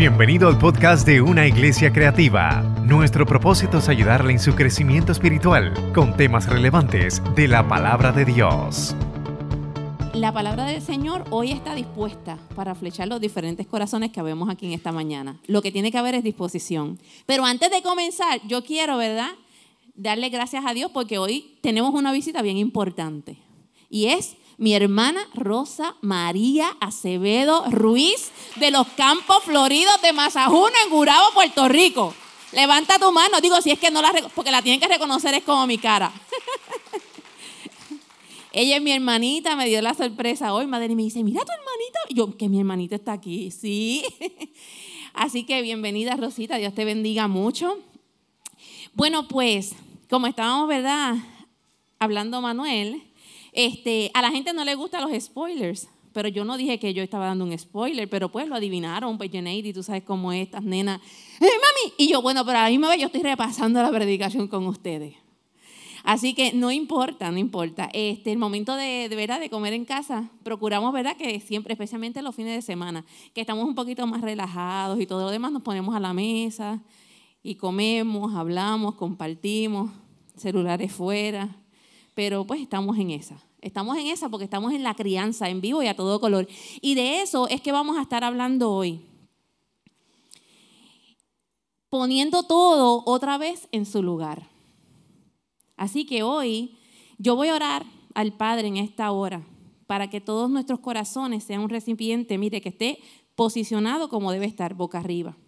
Bienvenido al podcast de Una Iglesia Creativa. Nuestro propósito es ayudarle en su crecimiento espiritual con temas relevantes de la palabra de Dios. La palabra del Señor hoy está dispuesta para flechar los diferentes corazones que vemos aquí en esta mañana. Lo que tiene que haber es disposición. Pero antes de comenzar, yo quiero, ¿verdad? Darle gracias a Dios porque hoy tenemos una visita bien importante. Y es mi hermana Rosa María Acevedo Ruiz de los Campos Floridos de Mazajuno en Gurabo, Puerto Rico. Levanta tu mano, digo, si es que no la, porque la tienen que reconocer es como mi cara. Ella es mi hermanita, me dio la sorpresa hoy, madre, y me dice, mira tu hermanita. Y yo, que mi hermanita está aquí, sí. Así que bienvenida, Rosita, Dios te bendiga mucho. Bueno, pues, como estábamos, ¿verdad? Hablando Manuel, este, a la gente no le gustan los spoilers, pero yo no dije que yo estaba dando un spoiler, pero pues lo adivinaron, pues y tú sabes cómo es, estas nenas, ¡eh, mami! Y yo, bueno, pero a mí me ve, yo estoy repasando la predicación con ustedes. Así que no importa, no importa. Este, el momento de, de, verdad de comer en casa, procuramos, ¿verdad? Que siempre, especialmente los fines de semana, que estamos un poquito más relajados y todo lo demás, nos ponemos a la mesa y comemos, hablamos, compartimos, celulares fuera, pero pues estamos en esa. Estamos en esa porque estamos en la crianza, en vivo y a todo color. Y de eso es que vamos a estar hablando hoy. Poniendo todo otra vez en su lugar. Así que hoy yo voy a orar al Padre en esta hora para que todos nuestros corazones sean un recipiente, mire, que esté posicionado como debe estar, boca arriba.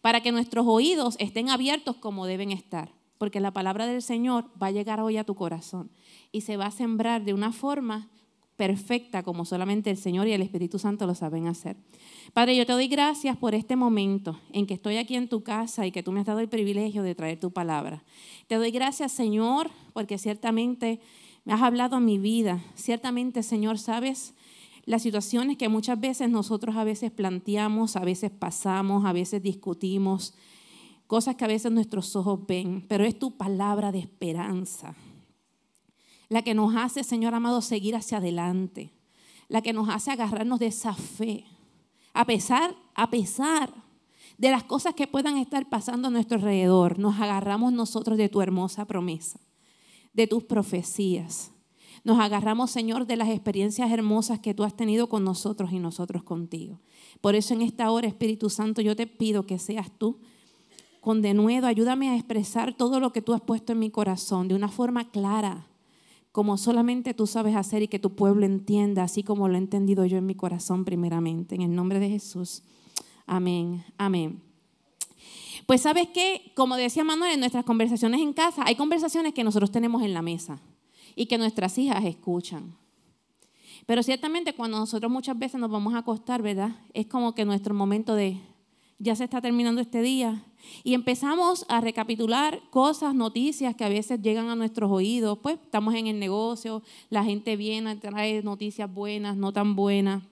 Para que nuestros oídos estén abiertos como deben estar porque la palabra del Señor va a llegar hoy a tu corazón y se va a sembrar de una forma perfecta como solamente el Señor y el Espíritu Santo lo saben hacer. Padre, yo te doy gracias por este momento en que estoy aquí en tu casa y que tú me has dado el privilegio de traer tu palabra. Te doy gracias, Señor, porque ciertamente me has hablado a mi vida. Ciertamente, Señor, sabes las situaciones que muchas veces nosotros a veces planteamos, a veces pasamos, a veces discutimos cosas que a veces nuestros ojos ven, pero es tu palabra de esperanza, la que nos hace, Señor amado, seguir hacia adelante, la que nos hace agarrarnos de esa fe, a pesar, a pesar de las cosas que puedan estar pasando a nuestro alrededor, nos agarramos nosotros de tu hermosa promesa, de tus profecías. Nos agarramos, Señor, de las experiencias hermosas que tú has tenido con nosotros y nosotros contigo. Por eso en esta hora, Espíritu Santo, yo te pido que seas tú con denuedo, ayúdame a expresar todo lo que tú has puesto en mi corazón de una forma clara, como solamente tú sabes hacer y que tu pueblo entienda, así como lo he entendido yo en mi corazón primeramente. En el nombre de Jesús. Amén, amén. Pues sabes que, como decía Manuel, en nuestras conversaciones en casa, hay conversaciones que nosotros tenemos en la mesa y que nuestras hijas escuchan. Pero ciertamente cuando nosotros muchas veces nos vamos a acostar, ¿verdad? Es como que nuestro momento de, ya se está terminando este día, y empezamos a recapitular cosas, noticias que a veces llegan a nuestros oídos. Pues estamos en el negocio, la gente viene, trae noticias buenas, no tan buenas.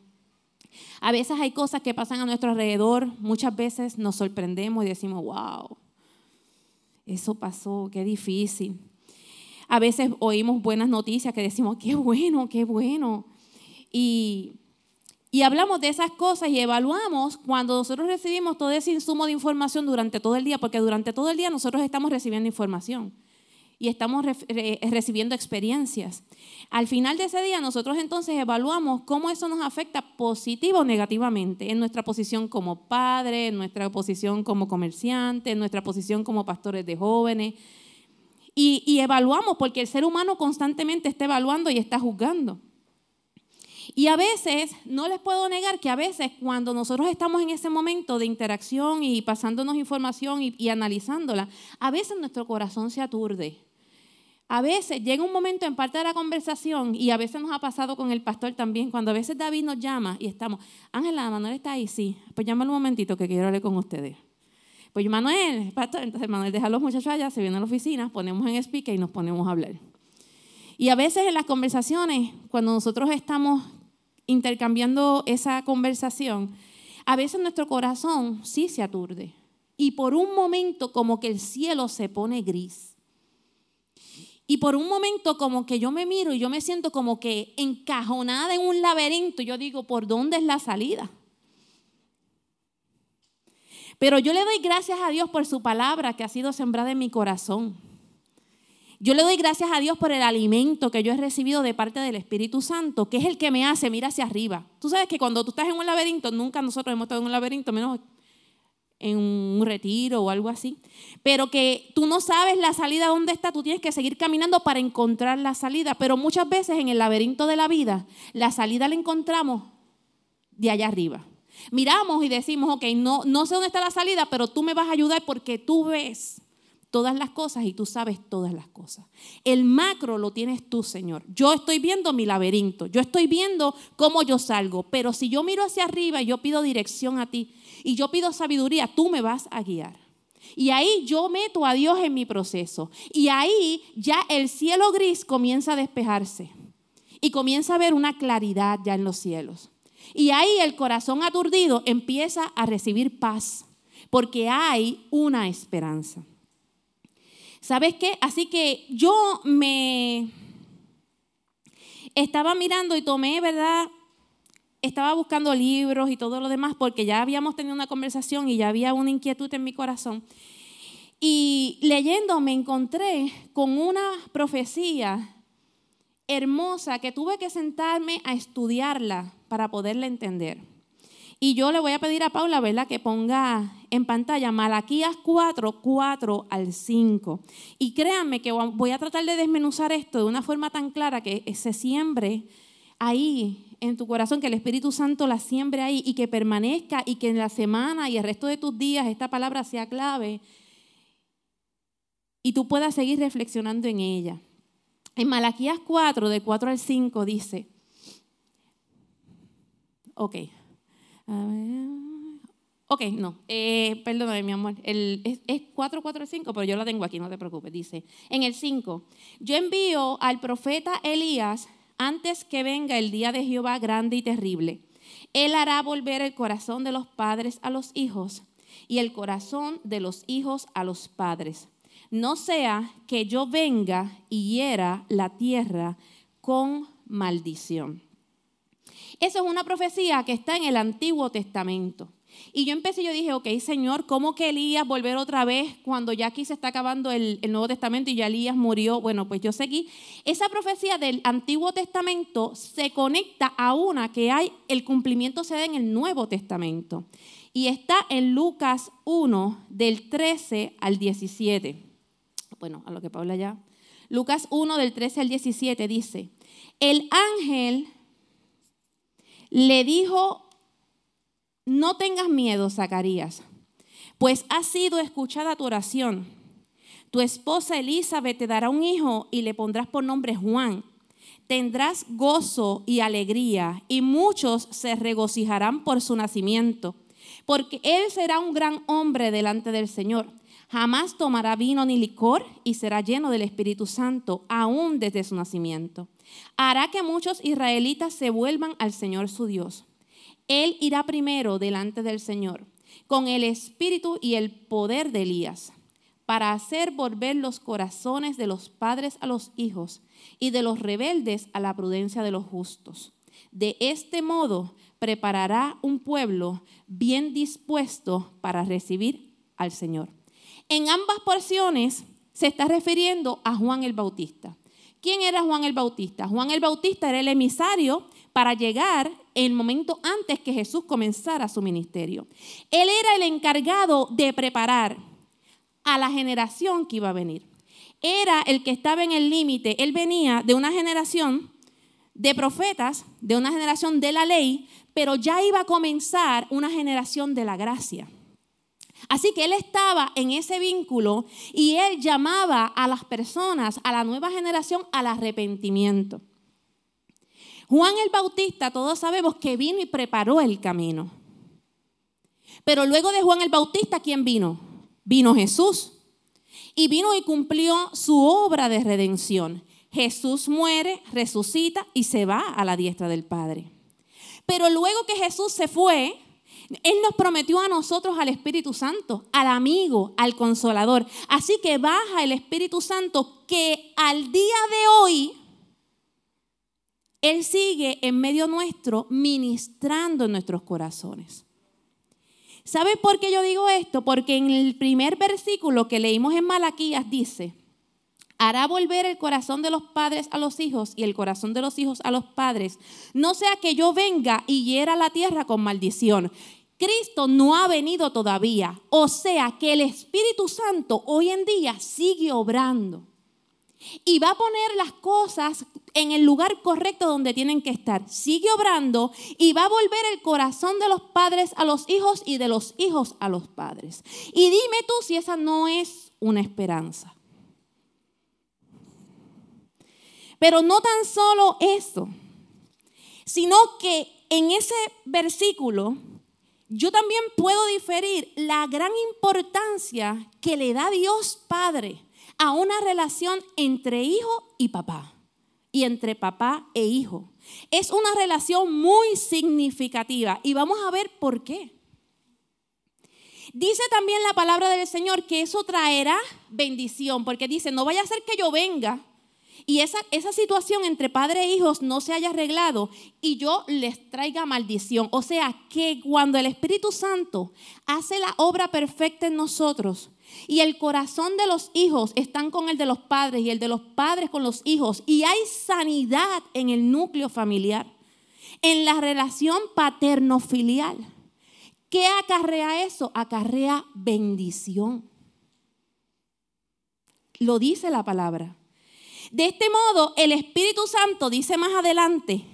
A veces hay cosas que pasan a nuestro alrededor, muchas veces nos sorprendemos y decimos, wow, eso pasó, qué difícil. A veces oímos buenas noticias que decimos, qué bueno, qué bueno. Y y hablamos de esas cosas y evaluamos cuando nosotros recibimos todo ese insumo de información durante todo el día, porque durante todo el día nosotros estamos recibiendo información y estamos recibiendo experiencias. Al final de ese día nosotros entonces evaluamos cómo eso nos afecta positiva o negativamente en nuestra posición como padre, en nuestra posición como comerciante, en nuestra posición como pastores de jóvenes. Y, y evaluamos porque el ser humano constantemente está evaluando y está juzgando. Y a veces, no les puedo negar que a veces cuando nosotros estamos en ese momento de interacción y pasándonos información y, analizándola, a veces nuestro corazón se aturde. A veces llega un momento en parte de la conversación y a veces nos ha pasado con el pastor también, cuando a veces David nos llama y estamos, Ángela, Manuel está ahí, sí, pues llámalo un momentito que quiero hablar con ustedes. Pues Manuel, pastor, entonces Manuel deja a los muchachos allá, se viene a la oficina, ponemos en speaker y nos ponemos a hablar. Y a veces en las conversaciones, cuando nosotros estamos intercambiando esa conversación, a veces nuestro corazón sí se aturde. Y por un momento como que el cielo se pone gris. Y por un momento como que yo me miro y yo me siento como que encajonada en un laberinto. Yo digo, ¿por dónde es la salida? Pero yo le doy gracias a Dios por su palabra que ha sido sembrada en mi corazón. Yo le doy gracias a Dios por el alimento que yo he recibido de parte del Espíritu Santo, que es el que me hace mirar hacia arriba. Tú sabes que cuando tú estás en un laberinto, nunca nosotros hemos estado en un laberinto, menos en un retiro o algo así, pero que tú no sabes la salida dónde está, tú tienes que seguir caminando para encontrar la salida, pero muchas veces en el laberinto de la vida, la salida la encontramos de allá arriba. Miramos y decimos, ok, no, no sé dónde está la salida, pero tú me vas a ayudar porque tú ves todas las cosas y tú sabes todas las cosas. El macro lo tienes tú, Señor. Yo estoy viendo mi laberinto, yo estoy viendo cómo yo salgo, pero si yo miro hacia arriba y yo pido dirección a ti y yo pido sabiduría, tú me vas a guiar. Y ahí yo meto a Dios en mi proceso. Y ahí ya el cielo gris comienza a despejarse. Y comienza a ver una claridad ya en los cielos. Y ahí el corazón aturdido empieza a recibir paz. Porque hay una esperanza. ¿Sabes qué? Así que yo me estaba mirando y tomé, ¿verdad? Estaba buscando libros y todo lo demás porque ya habíamos tenido una conversación y ya había una inquietud en mi corazón. Y leyendo me encontré con una profecía hermosa que tuve que sentarme a estudiarla para poderla entender. Y yo le voy a pedir a Paula, ¿verdad?, que ponga en pantalla Malaquías 4, 4 al 5. Y créanme que voy a tratar de desmenuzar esto de una forma tan clara que se siembre ahí en tu corazón, que el Espíritu Santo la siembre ahí y que permanezca y que en la semana y el resto de tus días esta palabra sea clave y tú puedas seguir reflexionando en ella. En Malaquías 4, de 4 al 5 dice, ok, Ok, no, eh, perdóname mi amor, el, es, es 445, pero yo la tengo aquí, no te preocupes. Dice, en el 5, yo envío al profeta Elías antes que venga el día de Jehová grande y terrible. Él hará volver el corazón de los padres a los hijos y el corazón de los hijos a los padres. No sea que yo venga y hiera la tierra con maldición. Eso es una profecía que está en el Antiguo Testamento. Y yo empecé, yo dije, ok, Señor, ¿cómo que Elías volver otra vez cuando ya aquí se está acabando el, el, Nuevo Testamento y ya Elías murió? Bueno, pues yo seguí. Esa profecía del Antiguo Testamento se conecta a una que hay, el cumplimiento se da en el Nuevo Testamento. Y está en Lucas 1, del 13 al 17. Bueno, a lo que Paula ya. Lucas 1, del 13 al 17 dice, el ángel le dijo, no tengas miedo, Zacarías, pues ha sido escuchada tu oración. Tu esposa Elizabeth te dará un hijo y le pondrás por nombre Juan. Tendrás gozo y alegría y muchos se regocijarán por su nacimiento, porque él será un gran hombre delante del Señor. Jamás tomará vino ni licor y será lleno del Espíritu Santo, aún desde su nacimiento hará que muchos israelitas se vuelvan al Señor su Dios. Él irá primero delante del Señor con el espíritu y el poder de Elías para hacer volver los corazones de los padres a los hijos y de los rebeldes a la prudencia de los justos. De este modo preparará un pueblo bien dispuesto para recibir al Señor. En ambas porciones se está refiriendo a Juan el Bautista. ¿Quién era Juan el Bautista? Juan el Bautista era el emisario para llegar el momento antes que Jesús comenzara su ministerio. Él era el encargado de preparar a la generación que iba a venir. Era el que estaba en el límite. Él venía de una generación de profetas, de una generación de la ley, pero ya iba a comenzar una generación de la gracia. Así que él estaba en ese vínculo y él llamaba a las personas, a la nueva generación, al arrepentimiento. Juan el Bautista, todos sabemos que vino y preparó el camino. Pero luego de Juan el Bautista, ¿quién vino? Vino Jesús. Y vino y cumplió su obra de redención. Jesús muere, resucita y se va a la diestra del Padre. Pero luego que Jesús se fue, él nos prometió a nosotros al Espíritu Santo, al amigo, al consolador. Así que baja el Espíritu Santo que al día de hoy Él sigue en medio nuestro ministrando en nuestros corazones. ¿Sabe por qué yo digo esto? Porque en el primer versículo que leímos en Malaquías dice, hará volver el corazón de los padres a los hijos y el corazón de los hijos a los padres, no sea que yo venga y hiera la tierra con maldición. Cristo no ha venido todavía, o sea que el Espíritu Santo hoy en día sigue obrando y va a poner las cosas en el lugar correcto donde tienen que estar. Sigue obrando y va a volver el corazón de los padres a los hijos y de los hijos a los padres. Y dime tú si esa no es una esperanza. Pero no tan solo eso, sino que en ese versículo yo también puedo diferir la gran importancia que le da Dios Padre a una relación entre hijo y papá y entre papá e hijo. Es una relación muy significativa y vamos a ver por qué. Dice también la palabra del Señor que eso traerá bendición, porque dice, no vaya a ser que yo venga y esa, esa situación entre padre e hijos no se haya arreglado y yo les traiga maldición. O sea, que cuando el Espíritu Santo hace la obra perfecta en nosotros, y el corazón de los hijos están con el de los padres y el de los padres con los hijos. Y hay sanidad en el núcleo familiar, en la relación paterno-filial. ¿Qué acarrea eso? Acarrea bendición. Lo dice la palabra. De este modo, el Espíritu Santo dice más adelante,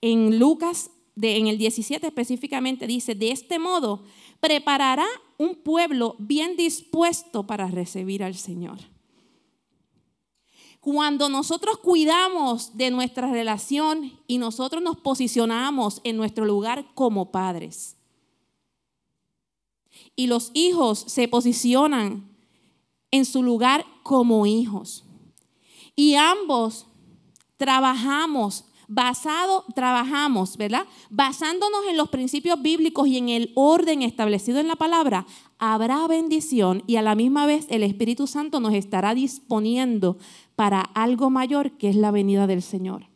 en Lucas, en el 17 específicamente, dice, de este modo, preparará un pueblo bien dispuesto para recibir al Señor. Cuando nosotros cuidamos de nuestra relación y nosotros nos posicionamos en nuestro lugar como padres, y los hijos se posicionan en su lugar como hijos, y ambos trabajamos basado, trabajamos, ¿verdad? Basándonos en los principios bíblicos y en el orden establecido en la palabra, habrá bendición y a la misma vez el Espíritu Santo nos estará disponiendo para algo mayor que es la venida del Señor.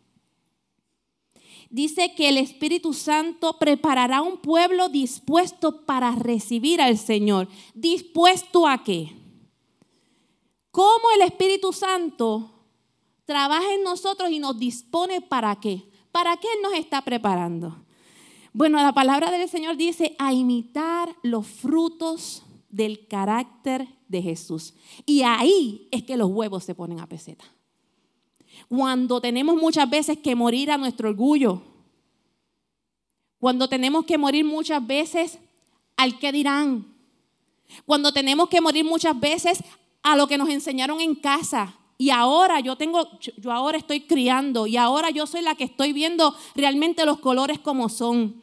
Dice que el Espíritu Santo preparará un pueblo dispuesto para recibir al Señor. ¿Dispuesto a qué? ¿Cómo el Espíritu Santo trabaja en nosotros y nos dispone para qué. ¿Para qué nos está preparando? Bueno, la palabra del Señor dice a imitar los frutos del carácter de Jesús. Y ahí es que los huevos se ponen a peseta. Cuando tenemos muchas veces que morir a nuestro orgullo, cuando tenemos que morir muchas veces al que dirán, cuando tenemos que morir muchas veces a lo que nos enseñaron en casa, y ahora yo tengo, yo ahora estoy criando y ahora yo soy la que estoy viendo realmente los colores como son.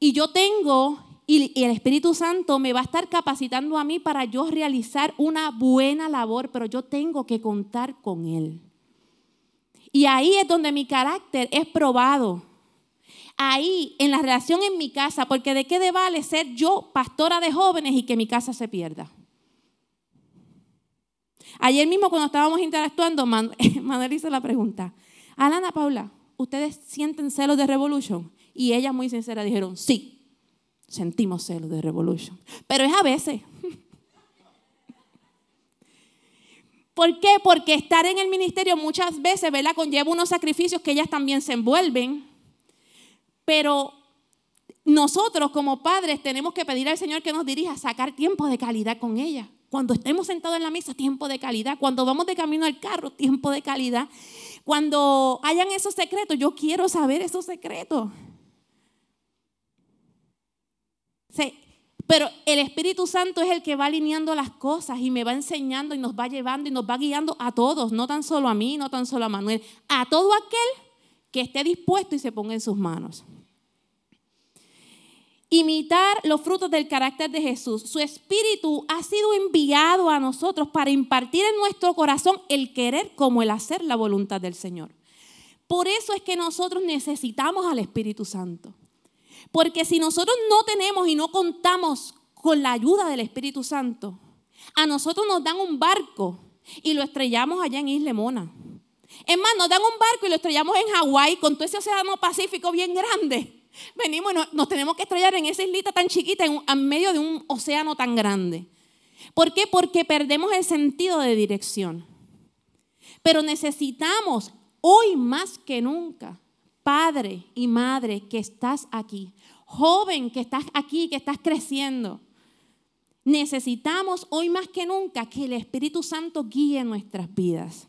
Y yo tengo, y, el Espíritu Santo me va a estar capacitando a mí para yo realizar una buena labor, pero yo tengo que contar con Él. Y ahí es donde mi carácter es probado. Ahí, en la relación en mi casa, porque de qué vale ser yo pastora de jóvenes y que mi casa se pierda. Ayer mismo cuando estábamos interactuando, Manuel hizo la pregunta, Alana Paula, ¿ustedes sienten celos de Revolution? Y ellas muy sincera dijeron, sí, sentimos celos de Revolution. Pero es a veces. ¿Por qué? Porque estar en el ministerio muchas veces, ¿verdad? Conlleva unos sacrificios que ellas también se envuelven. Pero nosotros como padres tenemos que pedir al Señor que nos dirija a sacar tiempo de calidad con ella. Cuando estemos sentados en la mesa, tiempo de calidad. Cuando vamos de camino al carro, tiempo de calidad. Cuando hayan esos secretos, yo quiero saber esos secretos. pero el Espíritu Santo es el que va alineando las cosas y me va enseñando y nos va llevando y nos va guiando a todos, no tan solo a mí, no tan solo a Manuel, a todo aquel que esté dispuesto y se ponga en sus manos imitar los frutos del carácter de Jesús. Su espíritu ha sido enviado a nosotros para impartir en nuestro corazón el querer como el hacer la voluntad del Señor. Por eso es que nosotros necesitamos al Espíritu Santo. Porque si nosotros no tenemos y no contamos con la ayuda del Espíritu Santo, a nosotros nos dan un barco y lo estrellamos allá en Isla Mona. Es más, nos dan un barco y lo estrellamos en Hawái con todo ese océano Pacífico bien grande Venimos nos, tenemos que estrellar en esa islita tan chiquita, en, en medio de un océano tan grande. ¿Por qué? Porque perdemos el sentido de dirección. Pero necesitamos hoy más que nunca, padre y madre que estás aquí, joven que estás aquí, que estás creciendo. Necesitamos hoy más que nunca que el Espíritu Santo guíe nuestras vidas.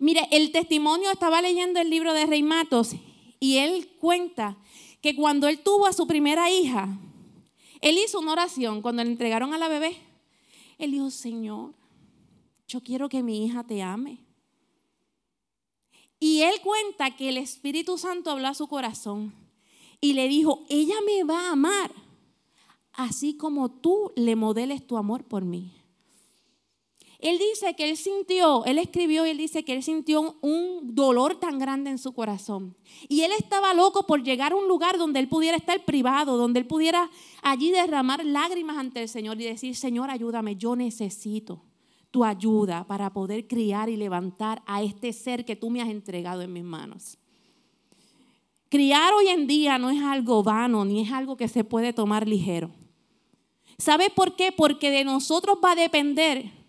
Mire, el testimonio estaba leyendo el libro de Rey Matos y él cuenta que cuando él tuvo a su primera hija, él hizo una oración cuando le entregaron a la bebé. Él dijo, Señor, yo quiero que mi hija te ame. Y él cuenta que el Espíritu Santo habló a su corazón y le dijo, ella me va a amar, así como tú le modeles tu amor por mí. Él dice que él sintió, él escribió y él dice que él sintió un dolor tan grande en su corazón. Y él estaba loco por llegar a un lugar donde él pudiera estar privado, donde él pudiera allí derramar lágrimas ante el Señor y decir, Señor, ayúdame, yo necesito tu ayuda para poder criar y levantar a este ser que tú me has entregado en mis manos. Criar hoy en día no es algo vano ni es algo que se puede tomar ligero. ¿Sabe por qué? Porque de nosotros va a depender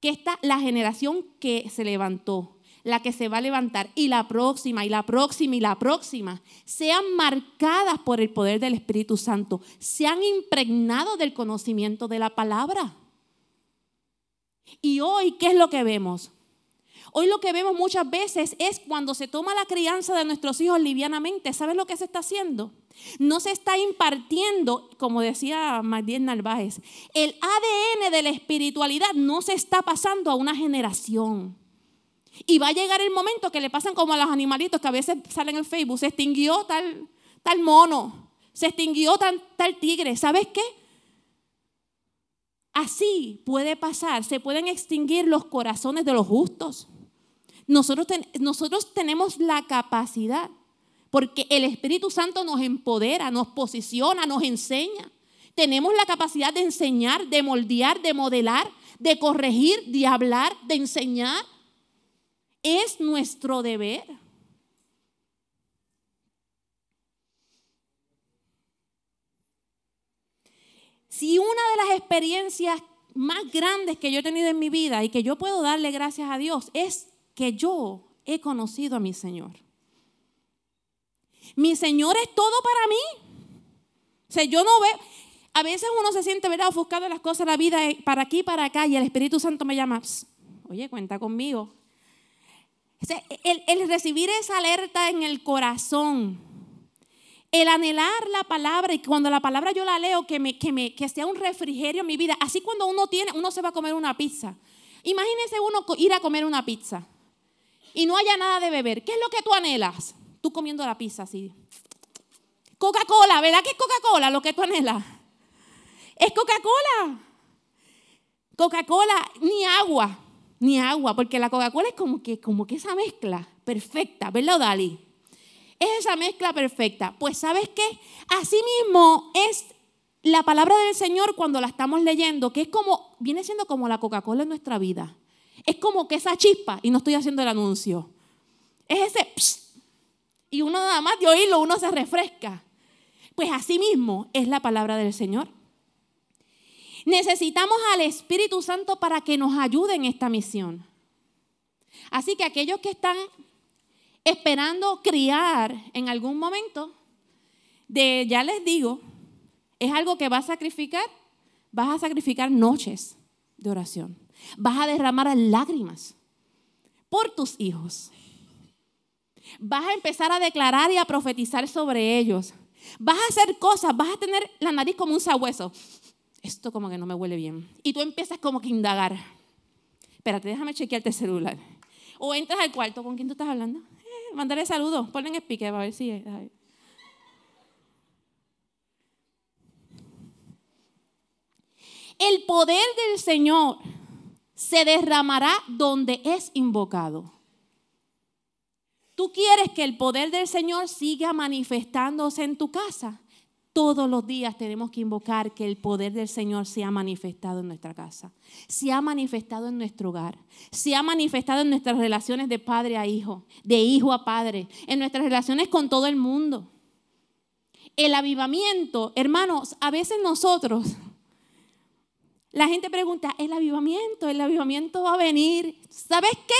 que esta, la generación que se levantó, la que se va a levantar, y la próxima, y la próxima, y la próxima, sean marcadas por el poder del Espíritu Santo, sean impregnados del conocimiento de la palabra. Y hoy, ¿qué es lo que vemos? Hoy lo que vemos muchas veces es cuando se toma la crianza de nuestros hijos livianamente. ¿Sabes lo que se está haciendo? No se está impartiendo, como decía Magdiel Narváez, el ADN de la espiritualidad no se está pasando a una generación. Y va a llegar el momento que le pasan como a los animalitos que a veces salen en Facebook, se extinguió tal, tal mono, se extinguió tal, tal tigre. ¿Sabes qué? Así puede pasar, se pueden extinguir los corazones de los justos. Nosotros, nosotros tenemos la capacidad porque el Espíritu Santo nos empodera, nos posiciona, nos enseña. Tenemos la capacidad de enseñar, de moldear, de modelar, de corregir, de hablar, de enseñar. Es nuestro deber. Si una de las experiencias más grandes que yo he tenido en mi vida y que yo puedo darle gracias a Dios es que yo he conocido a mi Señor. Mi Señor es todo para mí. O sea, yo no veo. A veces uno se siente, ¿verdad?, ofuscado en las cosas de la vida para aquí, para acá, y el Espíritu Santo me llama, oye, cuenta conmigo. el, el, recibir esa alerta en el corazón, el anhelar la palabra, y cuando la palabra yo la leo, que, me, que, me, que sea un refrigerio en mi vida, así cuando uno tiene, uno se va a comer una pizza. Imagínese uno ir a comer una pizza y no haya nada de beber. ¿Qué es lo que tú anhelas? Tú comiendo la pizza así. Coca-Cola, ¿verdad que es Coca-Cola lo que tú anhelas? Es Coca-Cola. Coca-Cola, ni agua, ni agua, porque la Coca-Cola es como que, como que esa mezcla perfecta, ¿verdad, Dali? Es esa mezcla perfecta. Pues sabes qué? Así mismo es la palabra del Señor cuando la estamos leyendo, que es como, viene siendo como la Coca-Cola en nuestra vida. Es como que esa chispa, y no estoy haciendo el anuncio, es ese, y uno nada más de oírlo, uno se refresca. Pues así mismo es la palabra del Señor. Necesitamos al Espíritu Santo para que nos ayude en esta misión. Así que aquellos que están esperando criar en algún momento, de ya les digo, es algo que vas a sacrificar, vas a sacrificar noches de oración. Vas a derramar lágrimas por tus hijos. Vas a empezar a declarar y a profetizar sobre ellos. Vas a hacer cosas, vas a tener la nariz como un sabueso. Esto como que no me huele bien. Y tú empiezas como que indagar. Espérate, déjame chequearte el celular. O entras al cuarto, ¿con quién tú estás hablando? Eh, mándale saludos, ponle en speaker a ver si es. El poder del Señor se derramará donde es invocado. Tú quieres que el poder del Señor siga manifestándose en tu casa. todos los días tenemos que invocar que el poder del Señor se ha manifestado en nuestra casa, se ha manifestado en nuestro hogar, se ha manifestado en nuestras relaciones de padre a hijo, de hijo a padre, en nuestras relaciones con todo el mundo. El avivamiento, hermanos, a veces nosotros, la gente pregunta, el avivamiento, el avivamiento va a venir. ¿Sabes qué?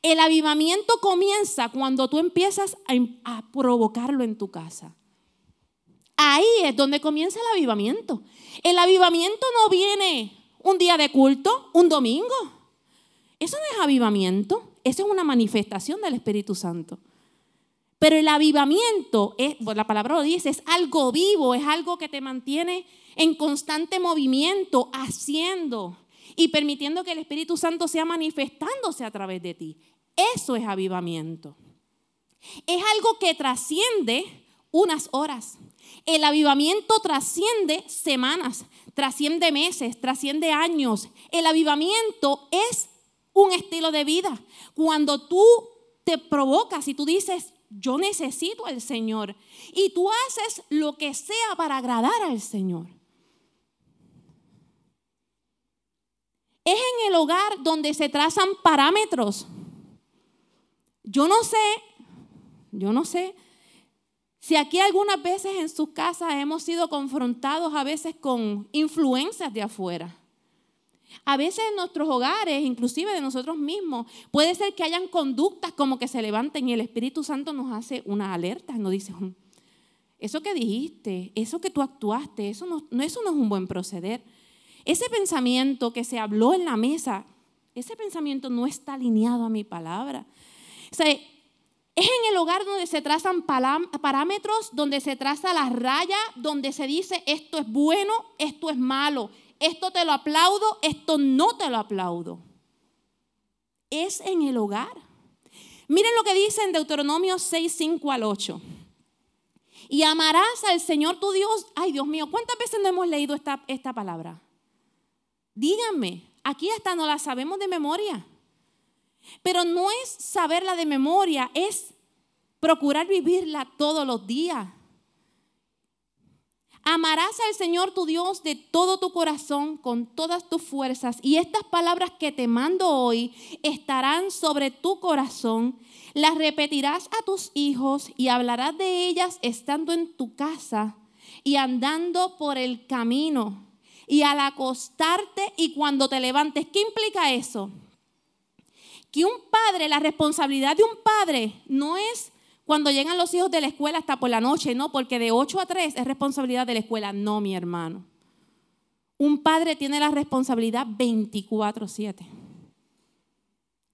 El avivamiento comienza cuando tú empiezas a, provocarlo en tu casa. Ahí es donde comienza el avivamiento. El avivamiento no viene un día de culto, un domingo. Eso no es avivamiento, eso es una manifestación del Espíritu Santo. Pero el avivamiento, es, pues la palabra lo dice, es algo vivo, es algo que te mantiene en constante movimiento, haciendo y permitiendo que el Espíritu Santo sea manifestándose a través de ti. Eso es avivamiento. Es algo que trasciende unas horas. El avivamiento trasciende semanas, trasciende meses, trasciende años. El avivamiento es un estilo de vida. Cuando tú te provocas y tú dices, yo necesito al Señor, y tú haces lo que sea para agradar al Señor. Es en el hogar donde se trazan parámetros. Yo no sé, yo no sé si aquí algunas veces en sus casas hemos sido confrontados a veces con influencias de afuera. A veces en nuestros hogares, inclusive de nosotros mismos, puede ser que hayan conductas como que se levanten y el Espíritu Santo nos hace una alerta, nos dice, eso que dijiste, eso que tú actuaste, eso no, eso no es un buen proceder. Ese pensamiento que se habló en la mesa, ese pensamiento no está alineado a mi palabra. O sea, es en el hogar donde se trazan parámetros, donde se traza la raya, donde se dice esto es bueno, esto es malo, esto te lo aplaudo, esto no te lo aplaudo. Es en el hogar. Miren lo que dice en Deuteronomio 6, 5 al 8. Y amarás al Señor tu Dios. Ay, Dios mío, ¿cuántas veces no hemos leído esta, esta palabra? Díganme, aquí hasta no la sabemos de memoria. Pero no es saberla de memoria, es procurar vivirla todos los días. Amarás al Señor tu Dios de todo tu corazón, con todas tus fuerzas, y estas palabras que te mando hoy estarán sobre tu corazón. Las repetirás a tus hijos y hablarás de ellas estando en tu casa y andando por el camino y al acostarte y cuando te levantes. ¿Qué implica eso? que un padre, la responsabilidad de un padre no es cuando llegan los hijos de la escuela hasta por la noche, no, porque de 8 a 3 es responsabilidad de la escuela, no, mi hermano. Un padre tiene la responsabilidad 24/7.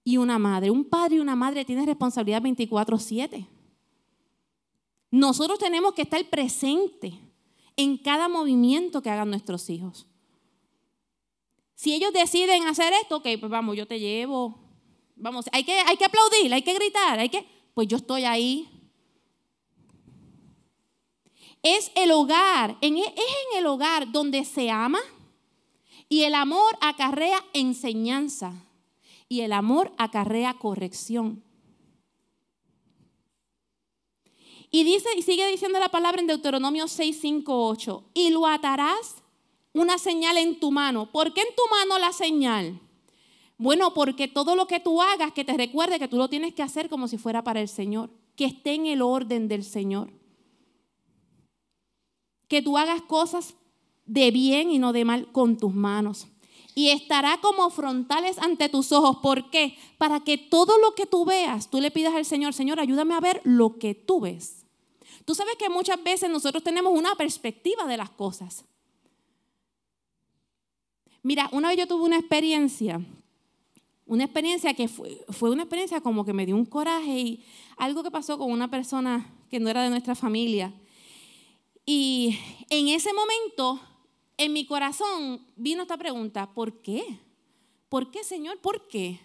Y una madre, un padre y una madre tienen responsabilidad 24/7. Nosotros tenemos que estar presentes en cada movimiento que hagan nuestros hijos. Si ellos deciden hacer esto, ok, pues vamos, yo te llevo, Vamos, hay que, hay que aplaudir, hay que gritar, hay que, pues yo estoy ahí. Es el hogar, es en el hogar donde se ama y el amor acarrea enseñanza y el amor acarrea corrección. Y dice y sigue diciendo la palabra en Deuteronomio 6, 5, 8, y lo atarás una señal en tu mano. ¿Por qué en tu mano la señal? Bueno, porque todo lo que tú hagas, que te recuerde que tú lo tienes que hacer como si fuera para el Señor, que esté en el orden del Señor. Que tú hagas cosas de bien y no de mal con tus manos. Y estará como frontales ante tus ojos. ¿Por qué? Para que todo lo que tú veas, tú le pidas al Señor, Señor, ayúdame a ver lo que tú ves. Tú sabes que muchas veces nosotros tenemos una perspectiva de las cosas. Mira, una vez yo tuve una experiencia una experiencia que fue, fue una experiencia como que me dio un coraje y algo que pasó con una persona que no era de nuestra familia. Y en ese momento, en mi corazón vino esta pregunta, ¿por qué? ¿Por qué, Señor? ¿Por qué?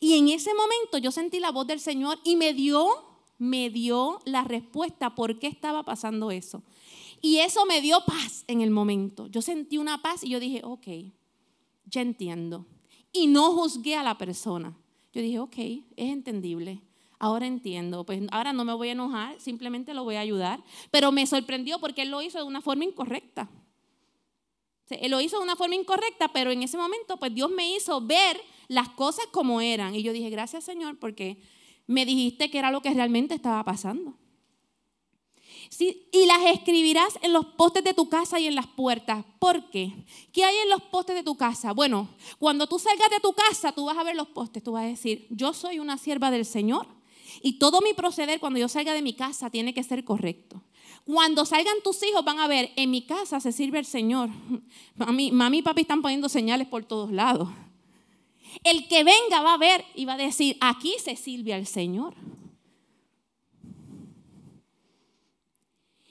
Y en ese momento yo sentí la voz del Señor y me dio, me dio la respuesta por qué estaba pasando eso. Y eso me dio paz en el momento. Yo sentí una paz y yo dije, ok, ya entiendo y no juzgué a la persona. Yo dije, ok, es entendible. Ahora entiendo, pues ahora no me voy a enojar, simplemente lo voy a ayudar. Pero me sorprendió porque él lo hizo de una forma incorrecta. Él lo hizo de una forma incorrecta, pero en ese momento pues Dios me hizo ver las cosas como eran. Y yo dije, gracias Señor, porque me dijiste que era lo que realmente estaba pasando. Sí, y las escribirás en los postes de tu casa y en las puertas. ¿Por qué? ¿Qué hay en los postes de tu casa? Bueno, cuando tú salgas de tu casa, tú vas a ver los postes, tú vas a decir, yo soy una sierva del Señor y todo mi proceder cuando yo salga de mi casa tiene que ser correcto. Cuando salgan tus hijos van a ver, en mi casa se sirve el Señor. Mami, mami y papi están poniendo señales por todos lados. El que venga va a ver y va a decir, aquí se sirve al Señor.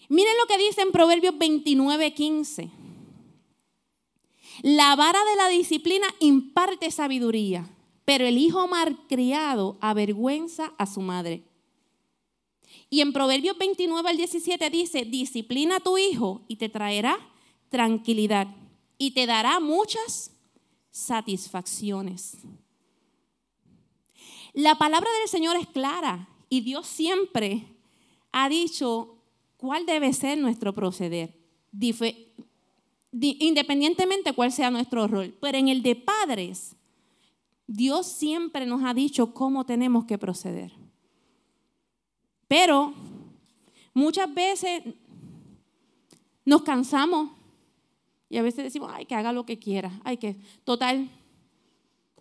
Miren lo que dice en Proverbios 29, 15. La vara de la disciplina imparte sabiduría, pero el hijo malcriado avergüenza a su madre. Y en Proverbios 29 al 17 dice, disciplina a tu hijo y te traerá tranquilidad y te dará muchas satisfacciones. La palabra del Señor es clara y Dios siempre ha dicho cuál debe ser nuestro proceder, independientemente cuál sea nuestro rol. Pero en el de padres, Dios siempre nos ha dicho cómo tenemos que proceder. Pero muchas veces nos cansamos y a veces decimos, ay, que haga lo que quiera, ay, que, total,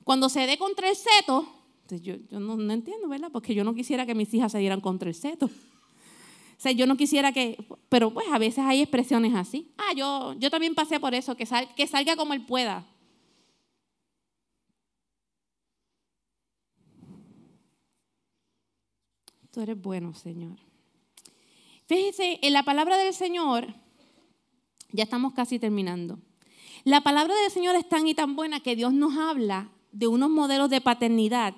cuando se dé contra el seto, pues yo, no, no, entiendo, ¿verdad? Porque yo no quisiera que mis hijas se dieran contra el seto. O sea, yo no quisiera que, pero pues a veces hay expresiones así. Ah, yo, yo también pasé por eso, que, que salga como él pueda. Tú eres bueno, Señor. Fíjese, en la palabra del Señor, ya estamos casi terminando. La palabra del Señor es tan y tan buena que Dios nos habla de unos modelos de paternidad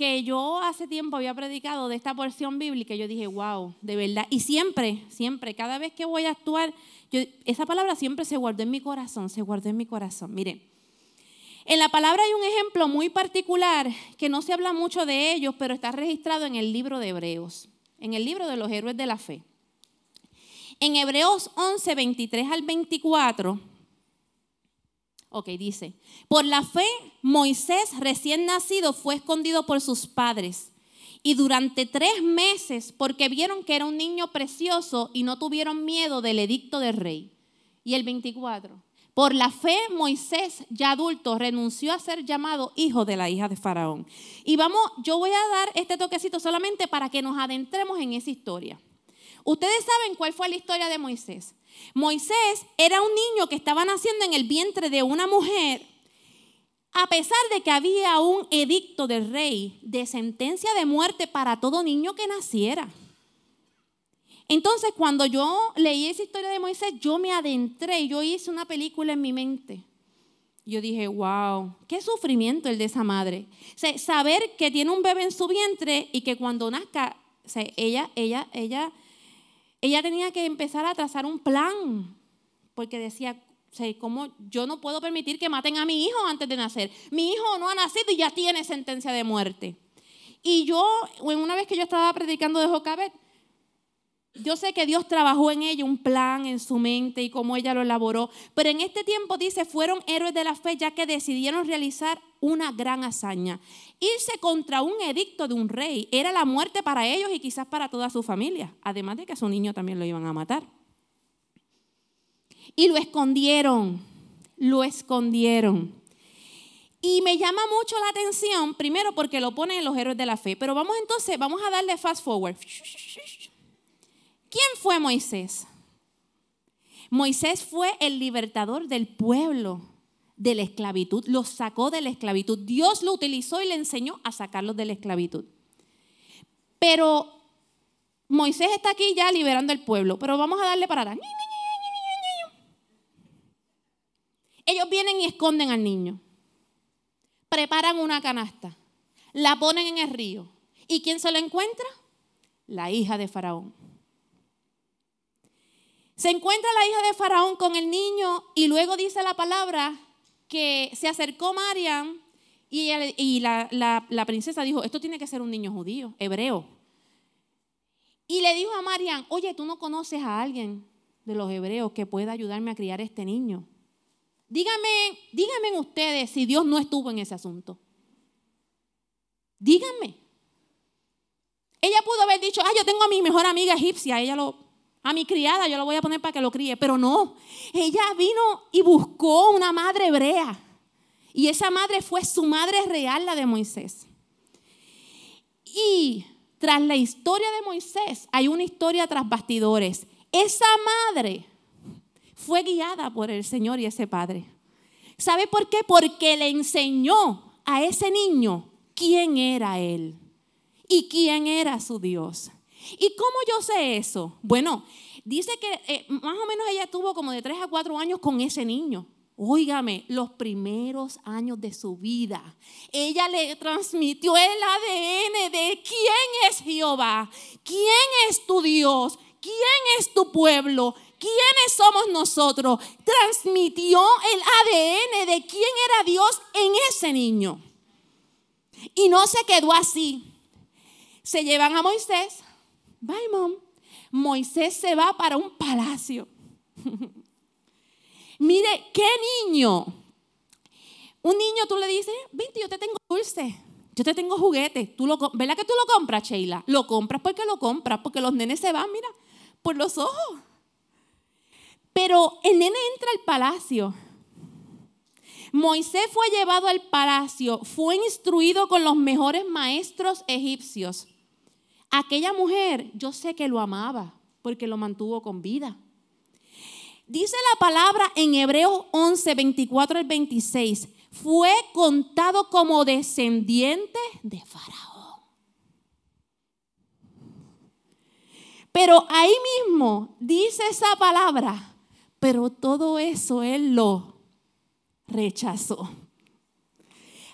que yo hace tiempo había predicado de esta porción bíblica, yo dije, wow, de verdad. Y siempre, siempre, cada vez que voy a actuar, esa palabra siempre se guardó en mi corazón, se guardó en mi corazón. Mire, en la palabra hay un ejemplo muy particular que no se habla mucho de ellos, pero está registrado en el libro de Hebreos, en el libro de los héroes de la fe. En Hebreos 11, 23 al 24, Ok, dice, por la fe Moisés recién nacido fue escondido por sus padres y durante tres meses porque vieron que era un niño precioso y no tuvieron miedo del edicto del rey. Y el 24, por la fe Moisés ya adulto renunció a ser llamado hijo de la hija de Faraón. Y vamos, yo voy a dar este toquecito solamente para que nos adentremos en esa historia. Ustedes saben cuál fue la historia de Moisés. Moisés era un niño que estaba naciendo en el vientre de una mujer, a pesar de que había un edicto del rey de sentencia de muerte para todo niño que naciera. Entonces, cuando yo leí esa historia de Moisés, yo me adentré yo hice una película en mi mente. Yo dije, wow, qué sufrimiento el de esa madre. saber que tiene un bebé en su vientre y que cuando nazca, ella, ella, ella ella tenía que empezar a trazar un plan, porque decía, ¿cómo yo no puedo permitir que maten a mi hijo antes de nacer? Mi hijo no ha nacido y ya tiene sentencia de muerte. Y yo, una vez que yo estaba predicando de Jocabet, yo sé que Dios trabajó en ella un plan en su mente y cómo ella lo elaboró, pero en este tiempo dice, fueron héroes de la fe ya que decidieron realizar una gran hazaña. Irse contra un edicto de un rey era la muerte para ellos y quizás para toda su familia, además de que a su niño también lo iban a matar. Y lo escondieron, lo escondieron. Y me llama mucho la atención, primero porque lo ponen en los héroes de la fe, pero vamos entonces, vamos a darle fast forward. ¿Quién fue Moisés? Moisés fue el libertador del pueblo de la esclavitud, los sacó de la esclavitud. Dios lo utilizó y le enseñó a sacarlos de la esclavitud. Pero Moisés está aquí ya liberando el pueblo, pero vamos a darle para. Ellos vienen y esconden al niño. Preparan una canasta, la ponen en el río. ¿Y quién se lo encuentra? La hija de Faraón. Se encuentra la hija de Faraón con el niño y luego dice la palabra que se acercó Mariam Y, la, la, princesa dijo, esto tiene que ser un niño judío, hebreo. Y le dijo a Marian, oye, tú no conoces a alguien de los hebreos que pueda ayudarme a criar este niño. Díganme, díganme ustedes si Dios no estuvo en ese asunto. Díganme. Ella pudo haber dicho, ah, yo tengo a mi mejor amiga egipcia, ella lo, a mi criada, yo lo voy a poner para que lo críe. Pero no, ella vino y buscó una madre hebrea. Y esa madre fue su madre real, la de Moisés. Y tras la historia de Moisés, hay una historia tras bastidores. Esa madre fue guiada por el Señor y ese padre. ¿Sabe por qué? Porque le enseñó a ese niño quién era él y quién era su Dios. ¿Y cómo yo sé eso? Bueno, dice que eh, más o menos ella tuvo como de 3 a 4 años con ese niño. Óigame, los primeros años de su vida, ella le transmitió el ADN de quién es Jehová, quién es tu Dios, quién es tu pueblo, quiénes somos nosotros. Transmitió el ADN de quién era Dios en ese niño. Y no se quedó así. Se llevan a Moisés. Bye, mom. Moisés se va para un palacio. Mire, ¿qué niño? Un niño tú le dices, vente, yo te tengo dulce, yo te tengo juguete. ¿Tú lo, ¿Verdad que tú lo compras, Sheila? Lo compras porque lo compras, porque los nenes se van, mira, por los ojos. Pero el nene entra al palacio. Moisés fue llevado al palacio, fue instruido con los mejores maestros egipcios. Aquella mujer, yo sé que lo amaba porque lo mantuvo con vida. Dice la palabra en Hebreos 11, 24 al 26, fue contado como descendiente de Faraón. Pero ahí mismo dice esa palabra, pero todo eso él lo rechazó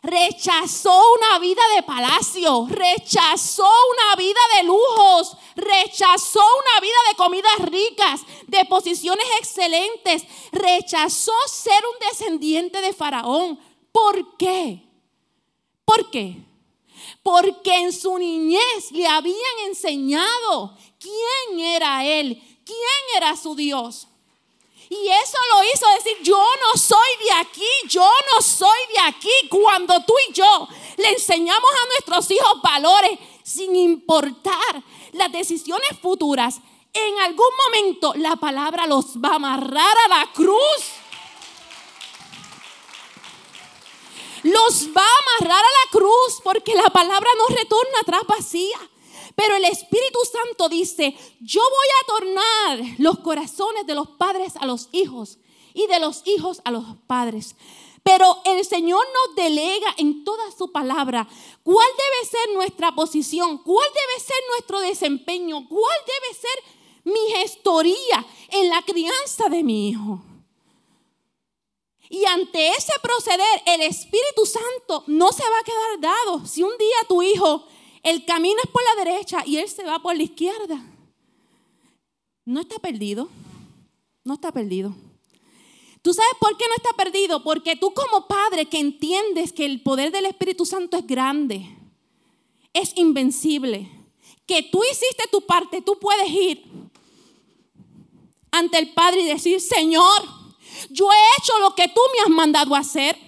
rechazó una vida de palacio, rechazó una vida de lujos, rechazó una vida de comidas ricas, de posiciones excelentes, rechazó ser un descendiente de Faraón. ¿Por qué? ¿Por qué? Porque en su niñez le habían enseñado quién era él, quién era su Dios. Y eso lo hizo decir, yo no soy de aquí, yo no soy de aquí. Cuando tú y yo le enseñamos a nuestros hijos valores sin importar las decisiones futuras, en algún momento la palabra los va a amarrar a la cruz. Los va a amarrar a la cruz porque la palabra no retorna atrás vacía. Pero el Espíritu Santo dice, yo voy a tornar los corazones de los padres a los hijos y de los hijos a los padres. Pero el Señor nos delega en toda su palabra cuál debe ser nuestra posición, cuál debe ser nuestro desempeño, cuál debe ser mi gestoría en la crianza de mi hijo. Y ante ese proceder, el Espíritu Santo no se va a quedar dado. Si un día tu hijo el camino es por la derecha y él se va por la izquierda. No está perdido. No está perdido. ¿Tú sabes por qué no está perdido? Porque tú como padre que entiendes que el poder del Espíritu Santo es grande, es invencible, que tú hiciste tu parte, tú puedes ir ante el Padre y decir, Señor, yo he hecho lo que tú me has mandado a hacer.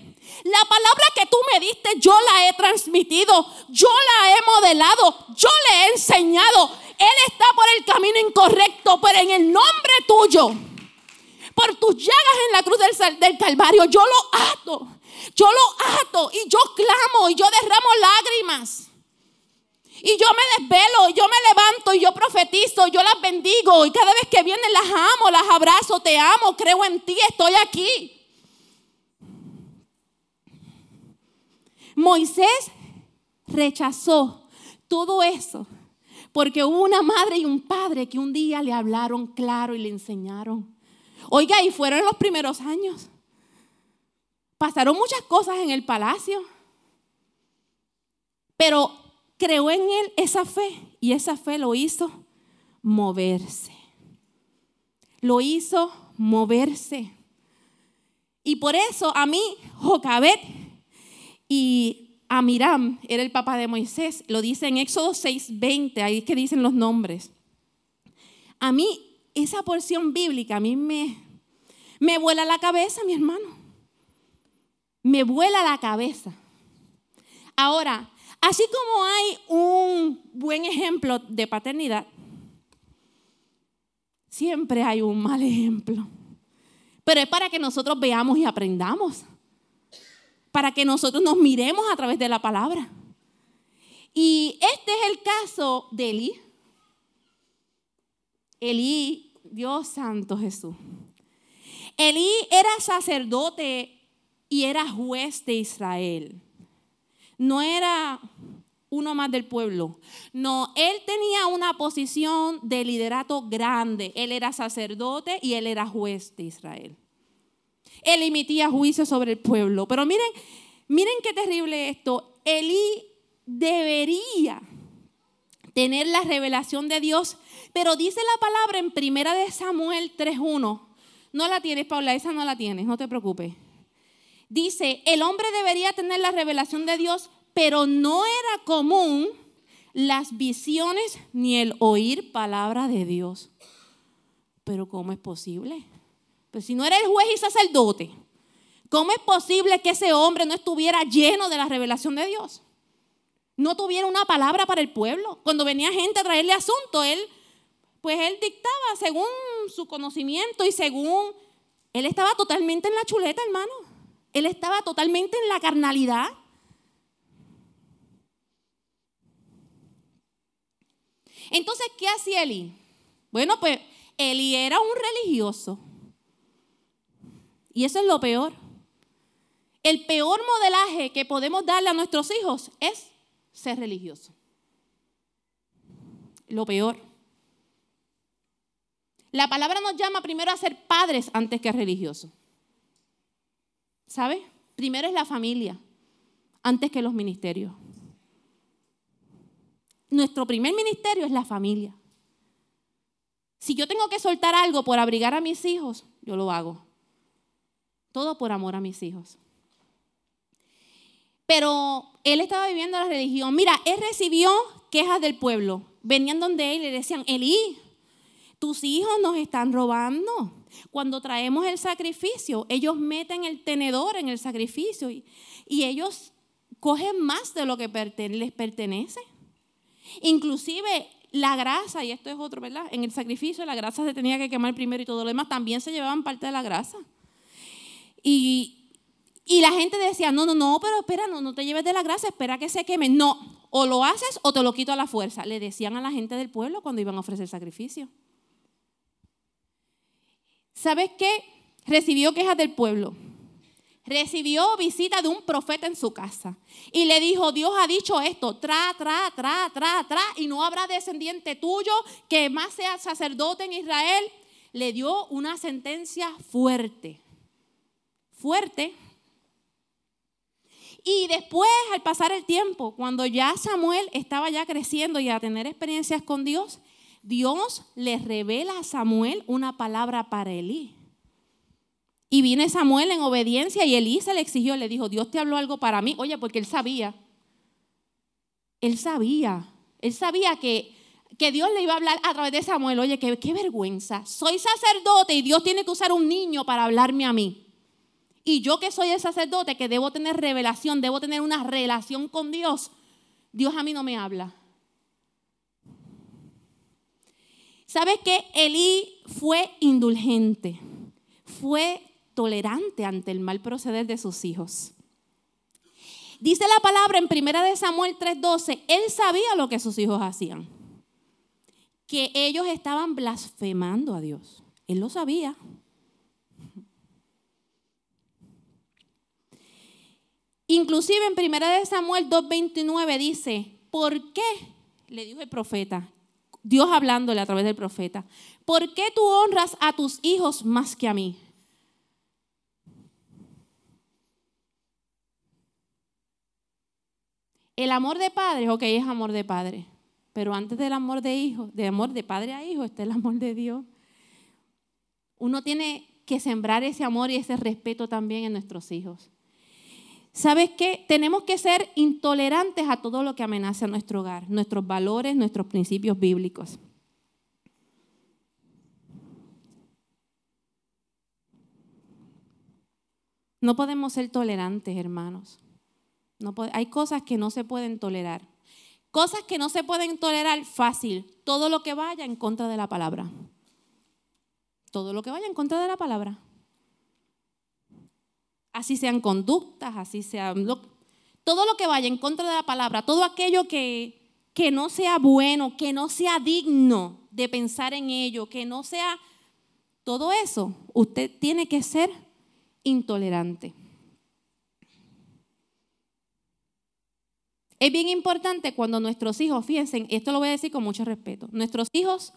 La palabra que tú me diste, yo la he transmitido, yo la he modelado, yo le he enseñado. Él está por el camino incorrecto, pero en el nombre tuyo, por tus llagas en la cruz del, del Calvario, yo lo ato, yo lo ato y yo clamo y yo derramo lágrimas. Y yo me desvelo, y yo me levanto y yo profetizo, yo las bendigo y cada vez que vienen las amo, las abrazo, te amo, creo en ti, estoy aquí. Moisés rechazó todo eso porque hubo una madre y un padre que un día le hablaron claro y le enseñaron. Oiga, y fueron los primeros años. Pasaron muchas cosas en el palacio, pero creó en él esa fe y esa fe lo hizo moverse. Lo hizo moverse. Y por eso a mí, Jocabet, Y Amiram era el papá de Moisés. Lo dice en Éxodo 6:20, ahí es que dicen los nombres. A mí, esa porción bíblica, a mí me, me vuela la cabeza, mi hermano. Me vuela la cabeza. Ahora, así como hay un buen ejemplo de paternidad, siempre hay un mal ejemplo. Pero es para que nosotros veamos y aprendamos. Para que nosotros nos miremos a través de la palabra. Y este es el caso de Elí. Elí, Dios santo Jesús. Elí era sacerdote y era juez de Israel. No era uno más del pueblo. No, él tenía una posición de liderato grande. Él era sacerdote y él era juez de Israel. Él emitía juicio sobre el pueblo. Pero miren, miren qué terrible esto. Elí debería tener la revelación de Dios, pero dice la palabra en primera de Samuel 3:1. No la tienes, Paula, esa no la tienes, no te preocupes. Dice, el hombre debería tener la revelación de Dios, pero no era común las visiones ni el oír palabra de Dios. Pero ¿cómo es posible? Pues si no era el juez y sacerdote, ¿cómo es posible que ese hombre no estuviera lleno de la revelación de Dios? No tuviera una palabra para el pueblo. Cuando venía gente a traerle asunto, él, pues él dictaba según su conocimiento y según, él estaba totalmente en la chuleta, hermano. Él estaba totalmente en la carnalidad. Entonces, ¿qué hacía Eli? Bueno, pues Eli era un religioso. Y eso es lo peor. El peor modelaje que podemos darle a nuestros hijos es ser religioso. Lo peor. La palabra nos llama primero a ser padres antes que religiosos. ¿Sabe? Primero es la familia antes que los ministerios nuestro primer ministerio es la familia. Si yo tengo que soltar algo por abrigar a mis hijos, yo lo hago. Todo por amor a mis hijos. Pero él estaba viviendo la religión. Mira, él recibió quejas del pueblo. Venían donde él y le decían, Elí, tus hijos nos están robando. Cuando traemos el sacrificio, ellos meten el tenedor en el sacrificio y, ellos cogen más de lo que les pertenece. Inclusive la grasa, y esto es otro, ¿verdad? En el sacrificio la grasa se tenía que quemar primero y todo lo demás, también se llevaban parte de la grasa. Y, la gente decía, no, no, no, pero espera, no, no te lleves de la grasa, espera que se queme. No, o lo haces o te lo quito a la fuerza. Le decían a la gente del pueblo cuando iban a ofrecer sacrificio. ¿Sabes qué? Recibió quejas del pueblo recibió visita de un profeta en su casa y le dijo, Dios ha dicho esto, tra, tra, tra, tra, tra, y no habrá descendiente tuyo que más sea sacerdote en Israel. Le dio una sentencia fuerte, fuerte. Y después, al pasar el tiempo, cuando ya Samuel estaba ya creciendo y a tener experiencias con Dios, Dios le revela a Samuel una palabra para Elí. Y viene Samuel en obediencia y Elisa le exigió, le dijo, Dios te habló algo para mí. Oye, porque él sabía. Él sabía. Él sabía que, que Dios le iba a hablar a través de Samuel. Oye, qué, qué vergüenza. Soy sacerdote y Dios tiene que usar un niño para hablarme a mí. Y yo que soy el sacerdote, que debo tener revelación, debo tener una relación con Dios, Dios a mí no me habla. ¿Sabes qué? Elí fue indulgente, fue tolerante ante el mal proceder de sus hijos. Dice la palabra en 1 Samuel 3:12, él sabía lo que sus hijos hacían, que ellos estaban blasfemando a Dios. Él lo sabía. Inclusive en 1 Samuel 2:29 dice, ¿por qué? Le dijo el profeta, Dios hablándole a través del profeta, ¿por qué tú honras a tus hijos más que a mí? El amor de padre, ok, es amor de padre. Pero antes del amor de hijo, de amor de padre a hijo, está el amor de Dios. Uno tiene que sembrar ese amor y ese respeto también en nuestros hijos. ¿Sabes qué? Tenemos que ser intolerantes a todo lo que amenaza nuestro hogar, nuestros valores, nuestros principios bíblicos. No podemos ser tolerantes, hermanos. No hay cosas que no se pueden tolerar. Cosas que no se pueden tolerar fácil. Todo lo que vaya en contra de la palabra. Todo lo que vaya en contra de la palabra. Así sean conductas, así sean... todo lo que vaya en contra de la palabra, todo aquello que, que no sea bueno, que no sea digno de pensar en ello, que no sea... Todo eso, usted tiene que ser intolerante. Es bien importante cuando nuestros hijos, fíjense, esto lo voy a decir con mucho respeto, nuestros hijos,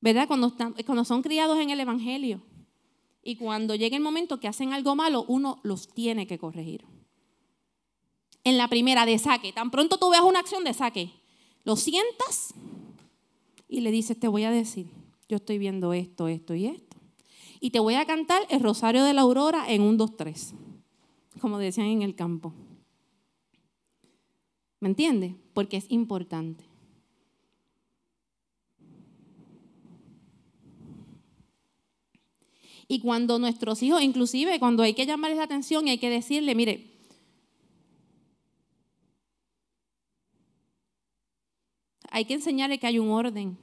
¿verdad? Cuando, están, cuando son criados en el Evangelio y cuando llega el momento que hacen algo malo, uno los tiene que corregir. En la primera de saque, tan pronto tú veas una acción de saque, lo sientas y le dices, te voy a decir, yo estoy viendo esto, esto y esto. Y te voy a cantar el Rosario de la Aurora en un, dos, tres, como decían en el campo. ¿Me entiende? Porque es importante. Y cuando nuestros hijos, inclusive cuando hay que llamarles la atención y hay que decirle, mire, hay que enseñarle que hay un orden.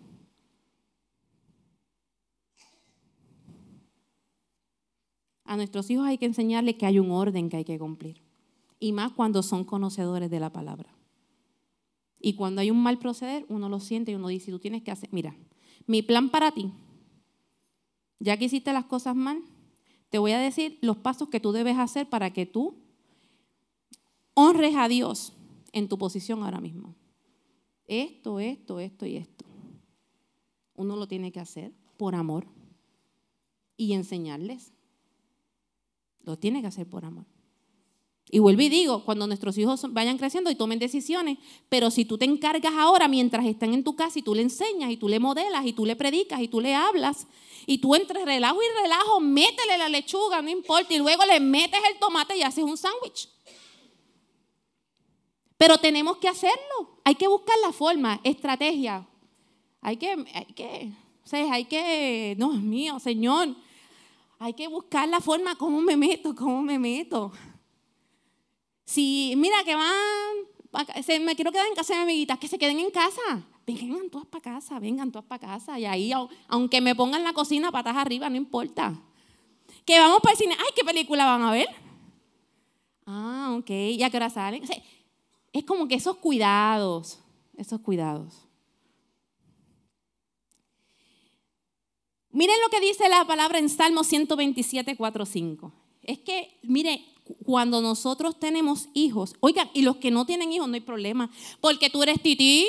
A nuestros hijos hay que enseñarle que hay un orden que hay que cumplir. Y más cuando son conocedores de la palabra. Y cuando hay un mal proceder, uno lo siente y uno dice, tú tienes que hacer, mira, mi plan para ti, ya que hiciste las cosas mal, te voy a decir los pasos que tú debes hacer para que tú honres a Dios en tu posición ahora mismo. Esto, esto, esto y esto. Uno lo tiene que hacer por amor y enseñarles. Lo tiene que hacer por amor. Y vuelvo y digo, cuando nuestros hijos vayan creciendo y tomen decisiones, pero si tú te encargas ahora mientras están en tu casa y tú le enseñas y tú le modelas y tú le predicas y tú le hablas y tú entre relajo y relajo, métele la lechuga, no importa, y luego le metes el tomate y haces un sándwich. Pero tenemos que hacerlo, hay que buscar la forma, estrategia. Hay que, hay que, o hay que, no, es mío, Señor, hay que buscar la forma, cómo me meto, cómo me meto. Si, mira, que van, me quiero quedar en casa de mi amiguitas, que se queden en casa. Vengan todas para casa, vengan todas para casa. Y ahí, aunque me pongan la cocina patas arriba, no importa. Que vamos para el cine. Ay, ¿qué película van a ver? Ah, ok. ¿Y a qué hora salen? es como que esos cuidados, esos cuidados. Miren lo que dice la palabra en Salmo 127, 4, 5. Es que, mire, cuando nosotros tenemos hijos, oigan, y los que no tienen hijos no hay problema, porque tú eres tití,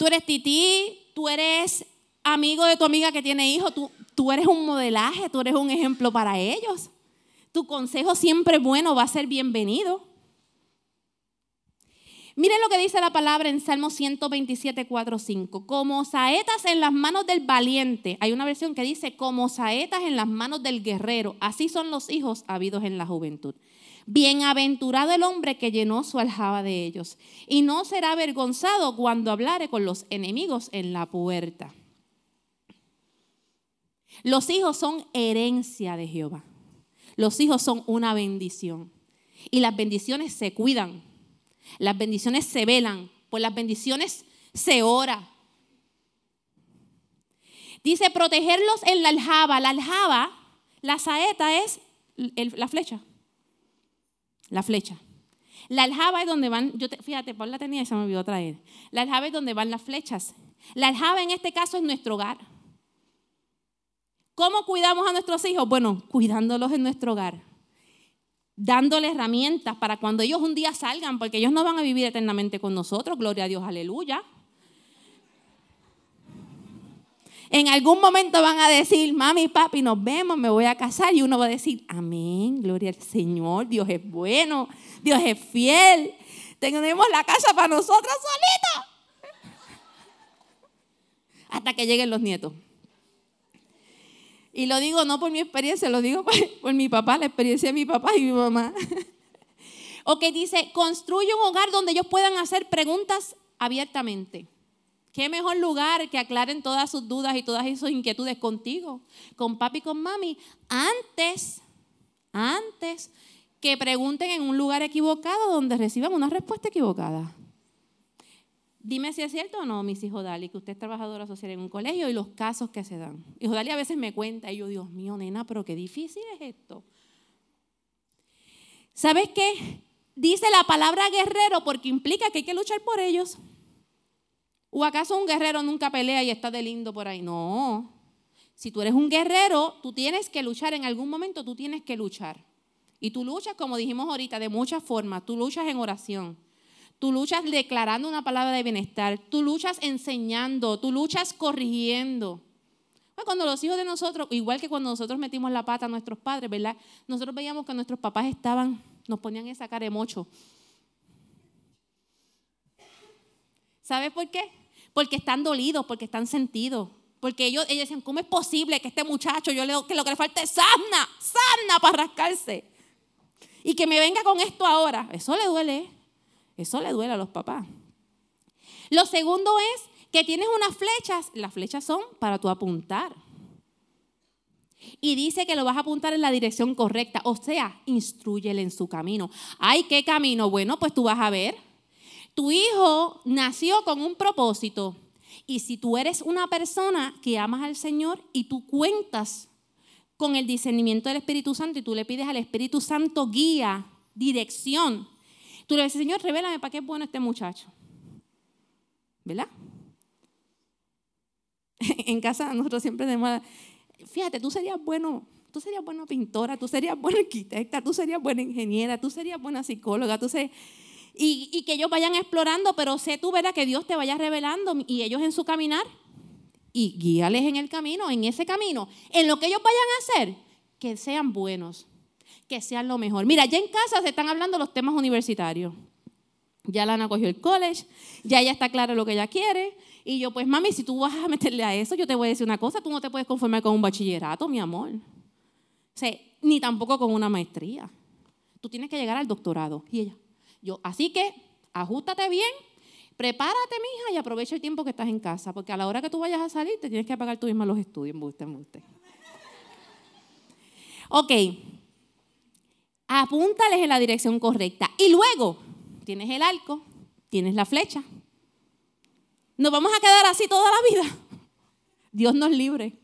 tú eres tití, tú eres amigo de tu amiga que tiene hijos, tú, tú eres un modelaje, tú eres un ejemplo para ellos. Tu consejo siempre bueno va a ser bienvenido. Miren lo que dice la palabra en Salmo 127, 4, 5. Como saetas en las manos del valiente. Hay una versión que dice, como saetas en las manos del guerrero. Así son los hijos habidos en la juventud. Bienaventurado el hombre que llenó su aljaba de ellos. Y no será avergonzado cuando hablare con los enemigos en la puerta. Los hijos son herencia de Jehová. Los hijos son una bendición. Y las bendiciones se cuidan las bendiciones se velan, por las bendiciones se ora. Dice protegerlos en la aljaba. La aljaba, la saeta es la flecha. La flecha. La aljaba es donde van, yo fíjate, por la tenía y se me olvidó traer. La aljaba es donde van las flechas. La aljaba en este caso es nuestro hogar. ¿Cómo cuidamos a nuestros hijos? Bueno, cuidándolos en nuestro hogar dándole herramientas para cuando ellos un día salgan, porque ellos no van a vivir eternamente con nosotros, gloria a Dios, aleluya. En algún momento van a decir, mami, papi, nos vemos, me voy a casar. Y uno va a decir, amén, gloria al Señor, Dios es bueno, Dios es fiel. Tenemos la casa para nosotros solitos. Hasta que lleguen los nietos. Y lo digo no por mi experiencia, lo digo por, por mi papá, la experiencia de mi papá y mi mamá. o que dice, construye un hogar donde ellos puedan hacer preguntas abiertamente. ¿Qué mejor lugar que aclaren todas sus dudas y todas sus inquietudes contigo, con papi y con mami, antes, antes que pregunten en un lugar equivocado donde reciban una respuesta equivocada? Dime si es cierto o no, mis hijos Dali, que usted es trabajadora social en un colegio y los casos que se dan. Hijo Dali a veces me cuenta y yo, Dios mío, nena, pero qué difícil es esto. ¿Sabes qué? Dice la palabra guerrero porque implica que hay que luchar por ellos. ¿O acaso un guerrero nunca pelea y está de lindo por ahí? No. Si tú eres un guerrero, tú tienes que luchar en algún momento, tú tienes que luchar. Y tú luchas, como dijimos ahorita, de muchas formas. Tú luchas en oración Tú luchas declarando una palabra de bienestar. Tú luchas enseñando. Tú luchas corrigiendo. Cuando los hijos de nosotros, igual que cuando nosotros metimos la pata a nuestros padres, ¿verdad? Nosotros veíamos que nuestros papás estaban, nos ponían esa cara de mocho. ¿Sabes por qué? Porque están dolidos, porque están sentidos. Porque ellos, ellos decían, ¿cómo es posible que este muchacho, yo le, que lo que le falta es sana, sana para rascarse? Y que me venga con esto ahora. Eso le duele. Eso le duele a los papás. Lo segundo es que tienes unas flechas, las flechas son para tu apuntar. Y dice que lo vas a apuntar en la dirección correcta, o sea, instruyele en su camino. Ay, ¿qué camino? Bueno, pues tú vas a ver. Tu hijo nació con un propósito. Y si tú eres una persona que amas al Señor y tú cuentas con el discernimiento del Espíritu Santo y tú le pides al Espíritu Santo guía, dirección, Tú le dices, Señor, revélame para qué es bueno este muchacho. ¿Verdad? en casa nosotros siempre tenemos, fíjate, tú serías bueno, tú serías buena pintora, tú serías buena arquitecta, tú serías buena ingeniera, tú serías buena psicóloga, tú serías... Y, que ellos vayan explorando, pero sé tú, ¿verdad? Que Dios te vaya revelando y ellos en su caminar y guíales en el camino, en ese camino, en lo que ellos vayan a hacer, que sean buenos que sean lo mejor. Mira, ya en casa se están hablando los temas universitarios. Ya Lana cogió el college, ya ella está clara lo que ella quiere. Y yo, pues mami, si tú vas a meterle a eso, yo te voy a decir una cosa, tú no te puedes conformar con un bachillerato, mi amor. O ni tampoco con una maestría. Tú tienes que llegar al doctorado. Y ella, yo, así que ajustate bien, prepárate, mija, y aprovecha el tiempo que estás en casa, porque a la hora que tú vayas a salir, te tienes que pagar tú misma los estudios. Embuste, embuste. Ok, apúntales en la dirección correcta. Y luego tienes el arco, tienes la flecha. Nos vamos a quedar así toda la vida. Dios nos libre.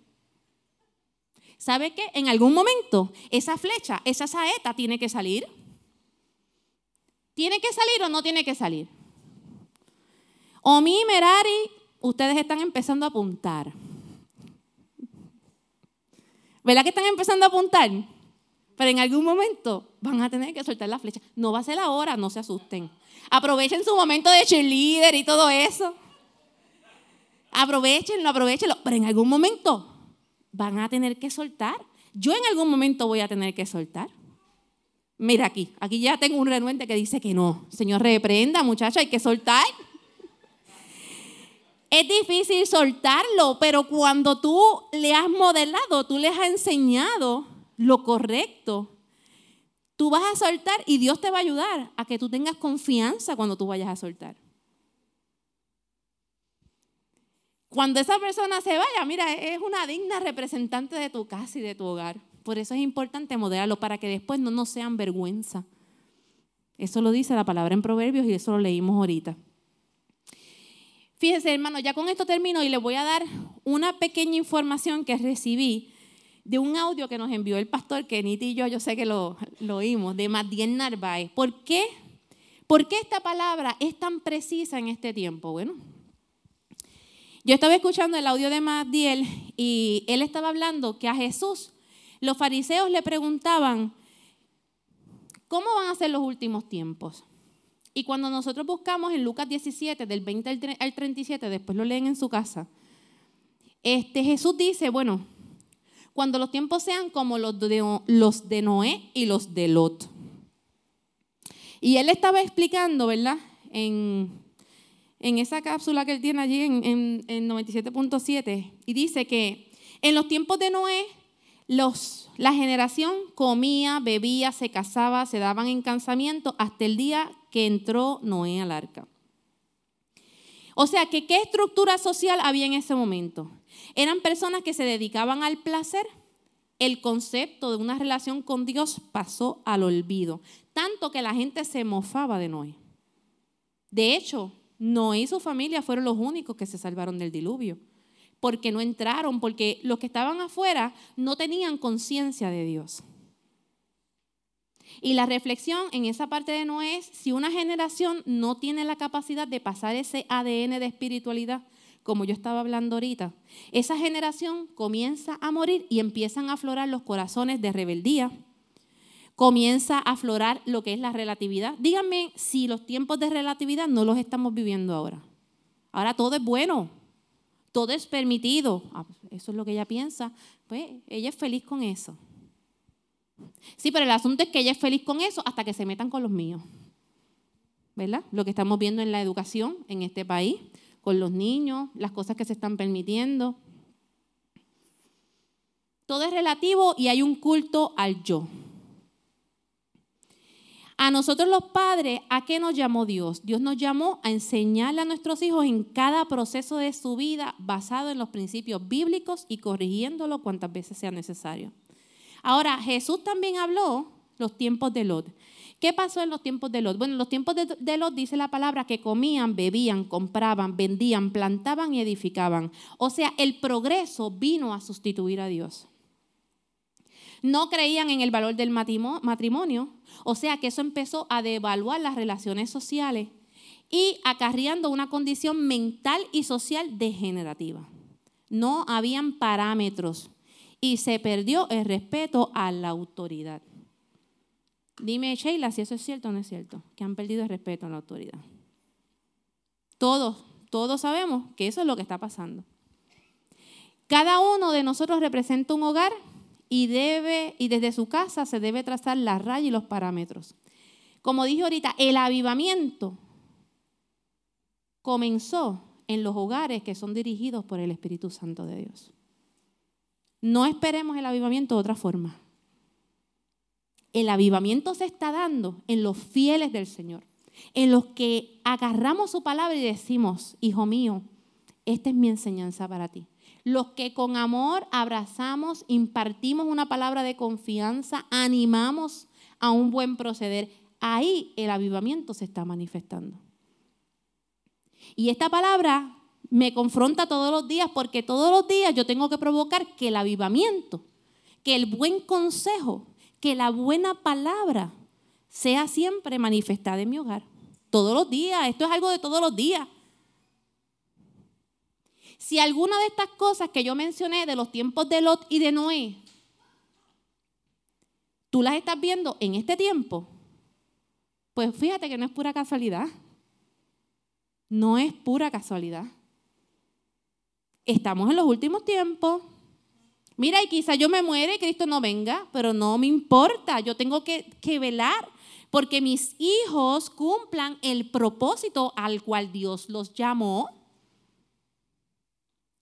¿Sabe qué? En algún momento esa flecha, esa saeta tiene que salir. ¿Tiene que salir o no tiene que salir? Omi, Merari, ustedes están empezando a apuntar. ¿Verdad que están empezando a apuntar? Pero en algún momento van a tener que soltar la flecha. No va a ser ahora, no se asusten. Aprovechen su momento de cheerleader y todo eso. Aprovechenlo, aprovechenlo. Pero en algún momento van a tener que soltar. Yo en algún momento voy a tener que soltar. Mira aquí, aquí ya tengo un renuente que dice que no. Señor, reprenda, muchacho, hay que soltar. Es difícil soltarlo, pero cuando tú le has modelado, tú le has enseñado lo correcto, tú vas a soltar y Dios te va a ayudar a que tú tengas confianza cuando tú vayas a soltar. Cuando esa persona se vaya, mira, es una digna representante de tu casa y de tu hogar. Por eso es importante modelarlo para que después no nos sean vergüenza. Eso lo dice la palabra en Proverbios y eso lo leímos ahorita. Fíjense, hermano, ya con esto termino y les voy a dar una pequeña información que recibí de un audio que nos envió el pastor, que Niti y yo, yo sé que lo, oímos, de Madiel Narváez. ¿Por qué? ¿Por qué esta palabra es tan precisa en este tiempo? Bueno, yo estaba escuchando el audio de Madiel y él estaba hablando que a Jesús los fariseos le preguntaban, ¿cómo van a ser los últimos tiempos? Y cuando nosotros buscamos en Lucas 17, del 20 al 37, después lo leen en su casa, este, Jesús dice, bueno, cuando los tiempos sean como los de, los de Noé y los de Lot. Y él estaba explicando, ¿verdad? En, esa cápsula que él tiene allí en, en 97.7, y dice que en los tiempos de Noé Los, la generación comía, bebía, se casaba, se daban en cansamiento hasta el día que entró Noé al arca. O sea, que ¿qué estructura social había en ese momento? Eran personas que se dedicaban al placer. El concepto de una relación con Dios pasó al olvido, tanto que la gente se mofaba de Noé. De hecho, Noé y su familia fueron los únicos que se salvaron del diluvio porque no entraron, porque los que estaban afuera no tenían conciencia de Dios. Y la reflexión en esa parte de Noé es si una generación no tiene la capacidad de pasar ese ADN de espiritualidad, como yo estaba hablando ahorita, esa generación comienza a morir y empiezan a aflorar los corazones de rebeldía, comienza a aflorar lo que es la relatividad. Díganme si los tiempos de relatividad no los estamos viviendo ahora. Ahora todo es bueno, todo es permitido. Ah, eso es lo que ella piensa. Pues ella es feliz con eso. Sí, pero el asunto es que ella es feliz con eso hasta que se metan con los míos. ¿Verdad? Lo que estamos viendo en la educación en este país, con los niños, las cosas que se están permitiendo. Todo es relativo y hay un culto al yo. A nosotros los padres, ¿a qué nos llamó Dios? Dios nos llamó a enseñarle a nuestros hijos en cada proceso de su vida basado en los principios bíblicos y corrigiéndolo cuantas veces sea necesario. Ahora, Jesús también habló los tiempos de Lot. ¿Qué pasó en los tiempos de Lot? Bueno, en los tiempos de, Lot dice la palabra que comían, bebían, compraban, vendían, plantaban y edificaban. O sea, el progreso vino a sustituir a Dios. No creían en el valor del matrimonio, o sea que eso empezó a devaluar las relaciones sociales y acarreando una condición mental y social degenerativa. No habían parámetros y se perdió el respeto a la autoridad. Dime, Sheila, si eso es cierto o no es cierto, que han perdido el respeto a la autoridad. Todos, todos sabemos que eso es lo que está pasando. Cada uno de nosotros representa un hogar y, debe, y desde su casa se debe trazar la raya y los parámetros. Como dije ahorita, el avivamiento comenzó en los hogares que son dirigidos por el Espíritu Santo de Dios. No esperemos el avivamiento de otra forma. El avivamiento se está dando en los fieles del Señor, en los que agarramos su palabra y decimos, hijo mío, esta es mi enseñanza para ti los que con amor abrazamos, impartimos una palabra de confianza, animamos a un buen proceder, ahí el avivamiento se está manifestando. Y esta palabra me confronta todos los días porque todos los días yo tengo que provocar que el avivamiento, que el buen consejo, que la buena palabra sea siempre manifestada en mi hogar. Todos los días, esto es algo de todos los días. Si alguna de estas cosas que yo mencioné de los tiempos de Lot y de Noé, tú las estás viendo en este tiempo, pues fíjate que no es pura casualidad. No es pura casualidad. Estamos en los últimos tiempos. Mira, y quizá yo me muere y Cristo no venga, pero no me importa. Yo tengo que, que velar porque mis hijos cumplan el propósito al cual Dios los llamó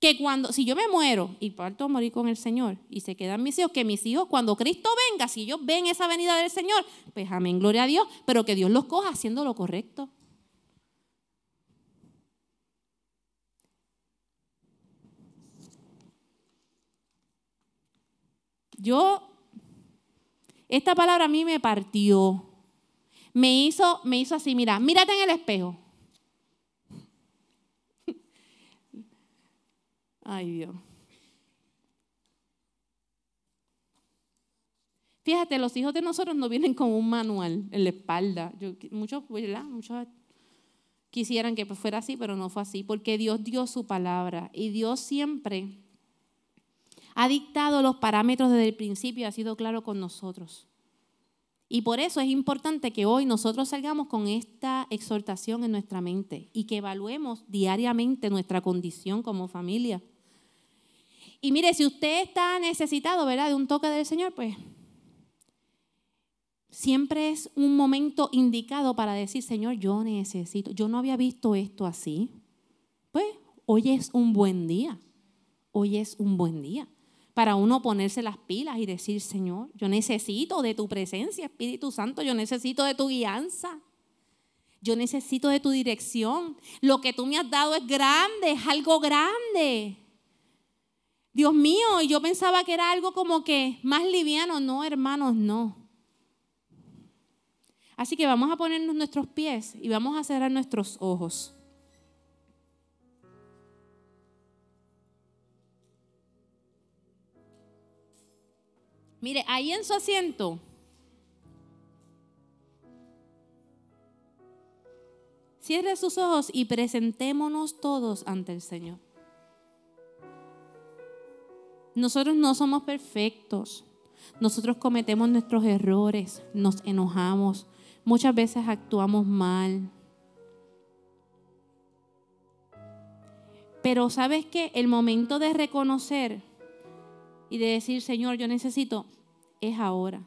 que cuando, si yo me muero y parto a morir con el Señor y se quedan mis hijos, que mis hijos cuando Cristo venga, si ellos ven esa venida del Señor, pues amén, gloria a Dios, pero que Dios los coja haciendo lo correcto. Yo, esta palabra a mí me partió, me hizo, me hizo así, mira, mírate en el espejo. Ay, Dios. Fíjate, los hijos de nosotros no vienen con un manual en la espalda. muchos, muchos quisieran que fuera así, pero no fue así, porque Dios dio su palabra y Dios siempre ha dictado los parámetros desde el principio y ha sido claro con nosotros. Y por eso es importante que hoy nosotros salgamos con esta exhortación en nuestra mente y que evaluemos diariamente nuestra condición como familia. Y mire, si usted está necesitado, ¿verdad?, de un toque del Señor, pues siempre es un momento indicado para decir, Señor, yo necesito, yo no había visto esto así. Pues hoy es un buen día, hoy es un buen día para uno ponerse las pilas y decir, Señor, yo necesito de tu presencia, Espíritu Santo, yo necesito de tu guianza. Yo necesito de tu dirección. Lo que tú me has dado es grande, es algo grande. Dios mío, y yo pensaba que era algo como que más liviano. No, hermanos, no. Así que vamos a ponernos nuestros pies y vamos a cerrar nuestros ojos. Mire, ahí en su asiento. Cierre sus ojos y presentémonos todos ante el Señor. Nosotros no somos perfectos. Nosotros cometemos nuestros errores, nos enojamos, muchas veces actuamos mal. Pero sabes que el momento de reconocer y de decir, Señor, yo necesito, es ahora.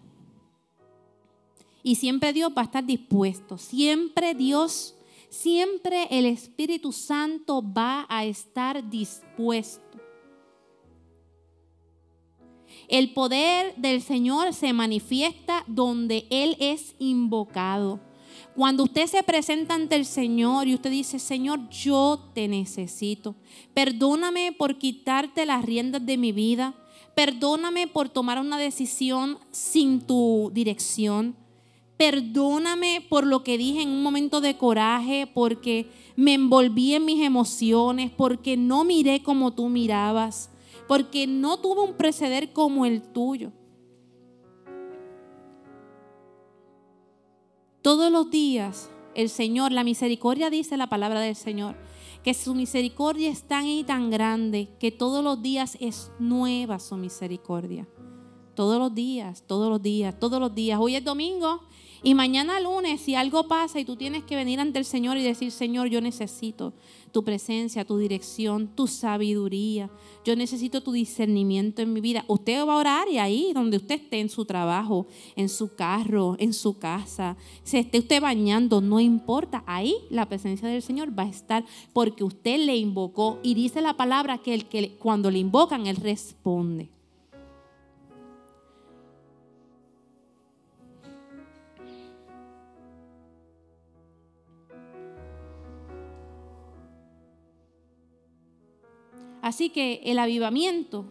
Y siempre Dios va a estar dispuesto. Siempre Dios, siempre el Espíritu Santo va a estar dispuesto. El poder del Señor se manifiesta donde Él es invocado. Cuando usted se presenta ante el Señor y usted dice, Señor, yo te necesito. Perdóname por quitarte las riendas de mi vida. Perdóname por tomar una decisión sin tu dirección. Perdóname por lo que dije en un momento de coraje, porque me envolví en mis emociones, porque no miré como tú mirabas, porque no tuve un preceder como el tuyo. Todos los días el Señor, la misericordia dice la palabra del Señor, que su misericordia es tan y tan grande que todos los días es nueva su misericordia. Todos los días, todos los días, todos los días. Hoy es domingo y mañana lunes, si algo pasa y tú tienes que venir ante el Señor y decir, Señor, yo necesito tu presencia, tu dirección, tu sabiduría. Yo necesito tu discernimiento en mi vida. Usted va a orar y ahí donde usted esté en su trabajo, en su carro, en su casa, se esté usted bañando, no importa. Ahí la presencia del Señor va a estar porque usted le invocó y dice la palabra que, el que cuando le invocan, Él responde. Así que el avivamiento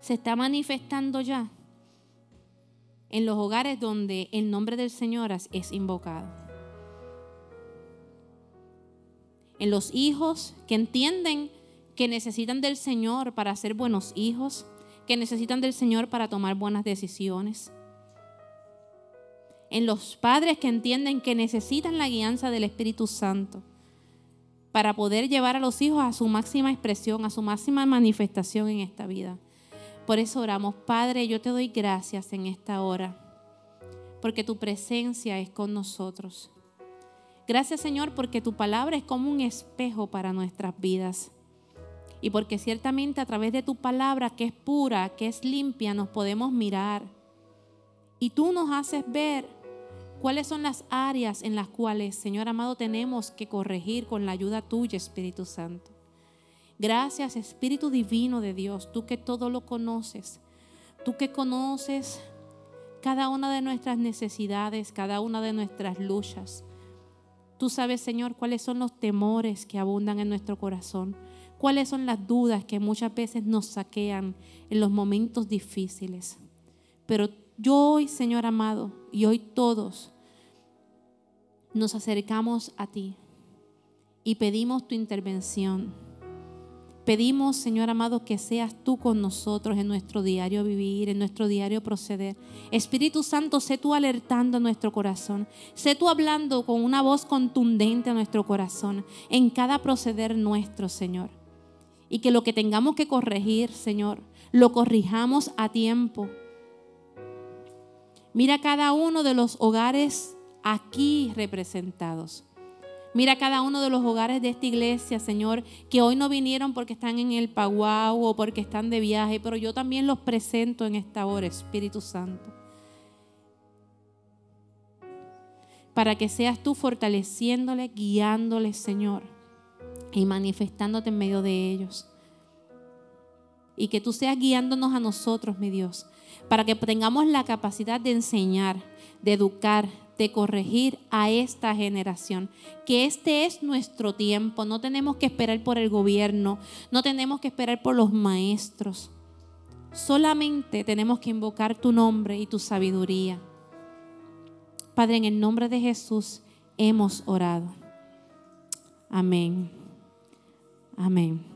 se está manifestando ya en los hogares donde el nombre del Señor es invocado. En los hijos que entienden que necesitan del Señor para ser buenos hijos, que necesitan del Señor para tomar buenas decisiones. En los padres que entienden que necesitan la guianza del Espíritu Santo para poder llevar a los hijos a su máxima expresión, a su máxima manifestación en esta vida. Por eso oramos, Padre, yo te doy gracias en esta hora, porque tu presencia es con nosotros. Gracias Señor, porque tu palabra es como un espejo para nuestras vidas. Y porque ciertamente a través de tu palabra, que es pura, que es limpia, nos podemos mirar. Y tú nos haces ver ¿Cuáles son las áreas en las cuales, Señor amado, tenemos que corregir con la ayuda tuya, Espíritu Santo? Gracias, Espíritu Divino de Dios, tú que todo lo conoces, tú que conoces cada una de nuestras necesidades, cada una de nuestras luchas. Tú sabes, Señor, cuáles son los temores que abundan en nuestro corazón, cuáles son las dudas que muchas veces nos saquean en los momentos difíciles. Pero yo hoy, Señor amado, y hoy todos nos acercamos a ti y pedimos tu intervención. Pedimos, Señor amado, que seas tú con nosotros en nuestro diario vivir, en nuestro diario proceder. Espíritu Santo, sé tú alertando nuestro corazón. Sé tú hablando con una voz contundente a nuestro corazón en cada proceder nuestro, Señor. Y que lo que tengamos que corregir, Señor, lo corrijamos a tiempo Mira cada uno de los hogares aquí representados. Mira cada uno de los hogares de esta iglesia, Señor, que hoy no vinieron porque están en el Paguau o porque están de viaje, pero yo también los presento en esta hora, Espíritu Santo. Para que seas tú fortaleciéndoles, guiándoles, Señor, y manifestándote en medio de ellos. y que tú seas guiándonos a nosotros, mi Dios, para que tengamos la capacidad de enseñar, de educar, de corregir a esta generación, que este es nuestro tiempo, no tenemos que esperar por el gobierno, no tenemos que esperar por los maestros, solamente tenemos que invocar tu nombre y tu sabiduría. Padre, en el nombre de Jesús hemos orado. Amén. Amén.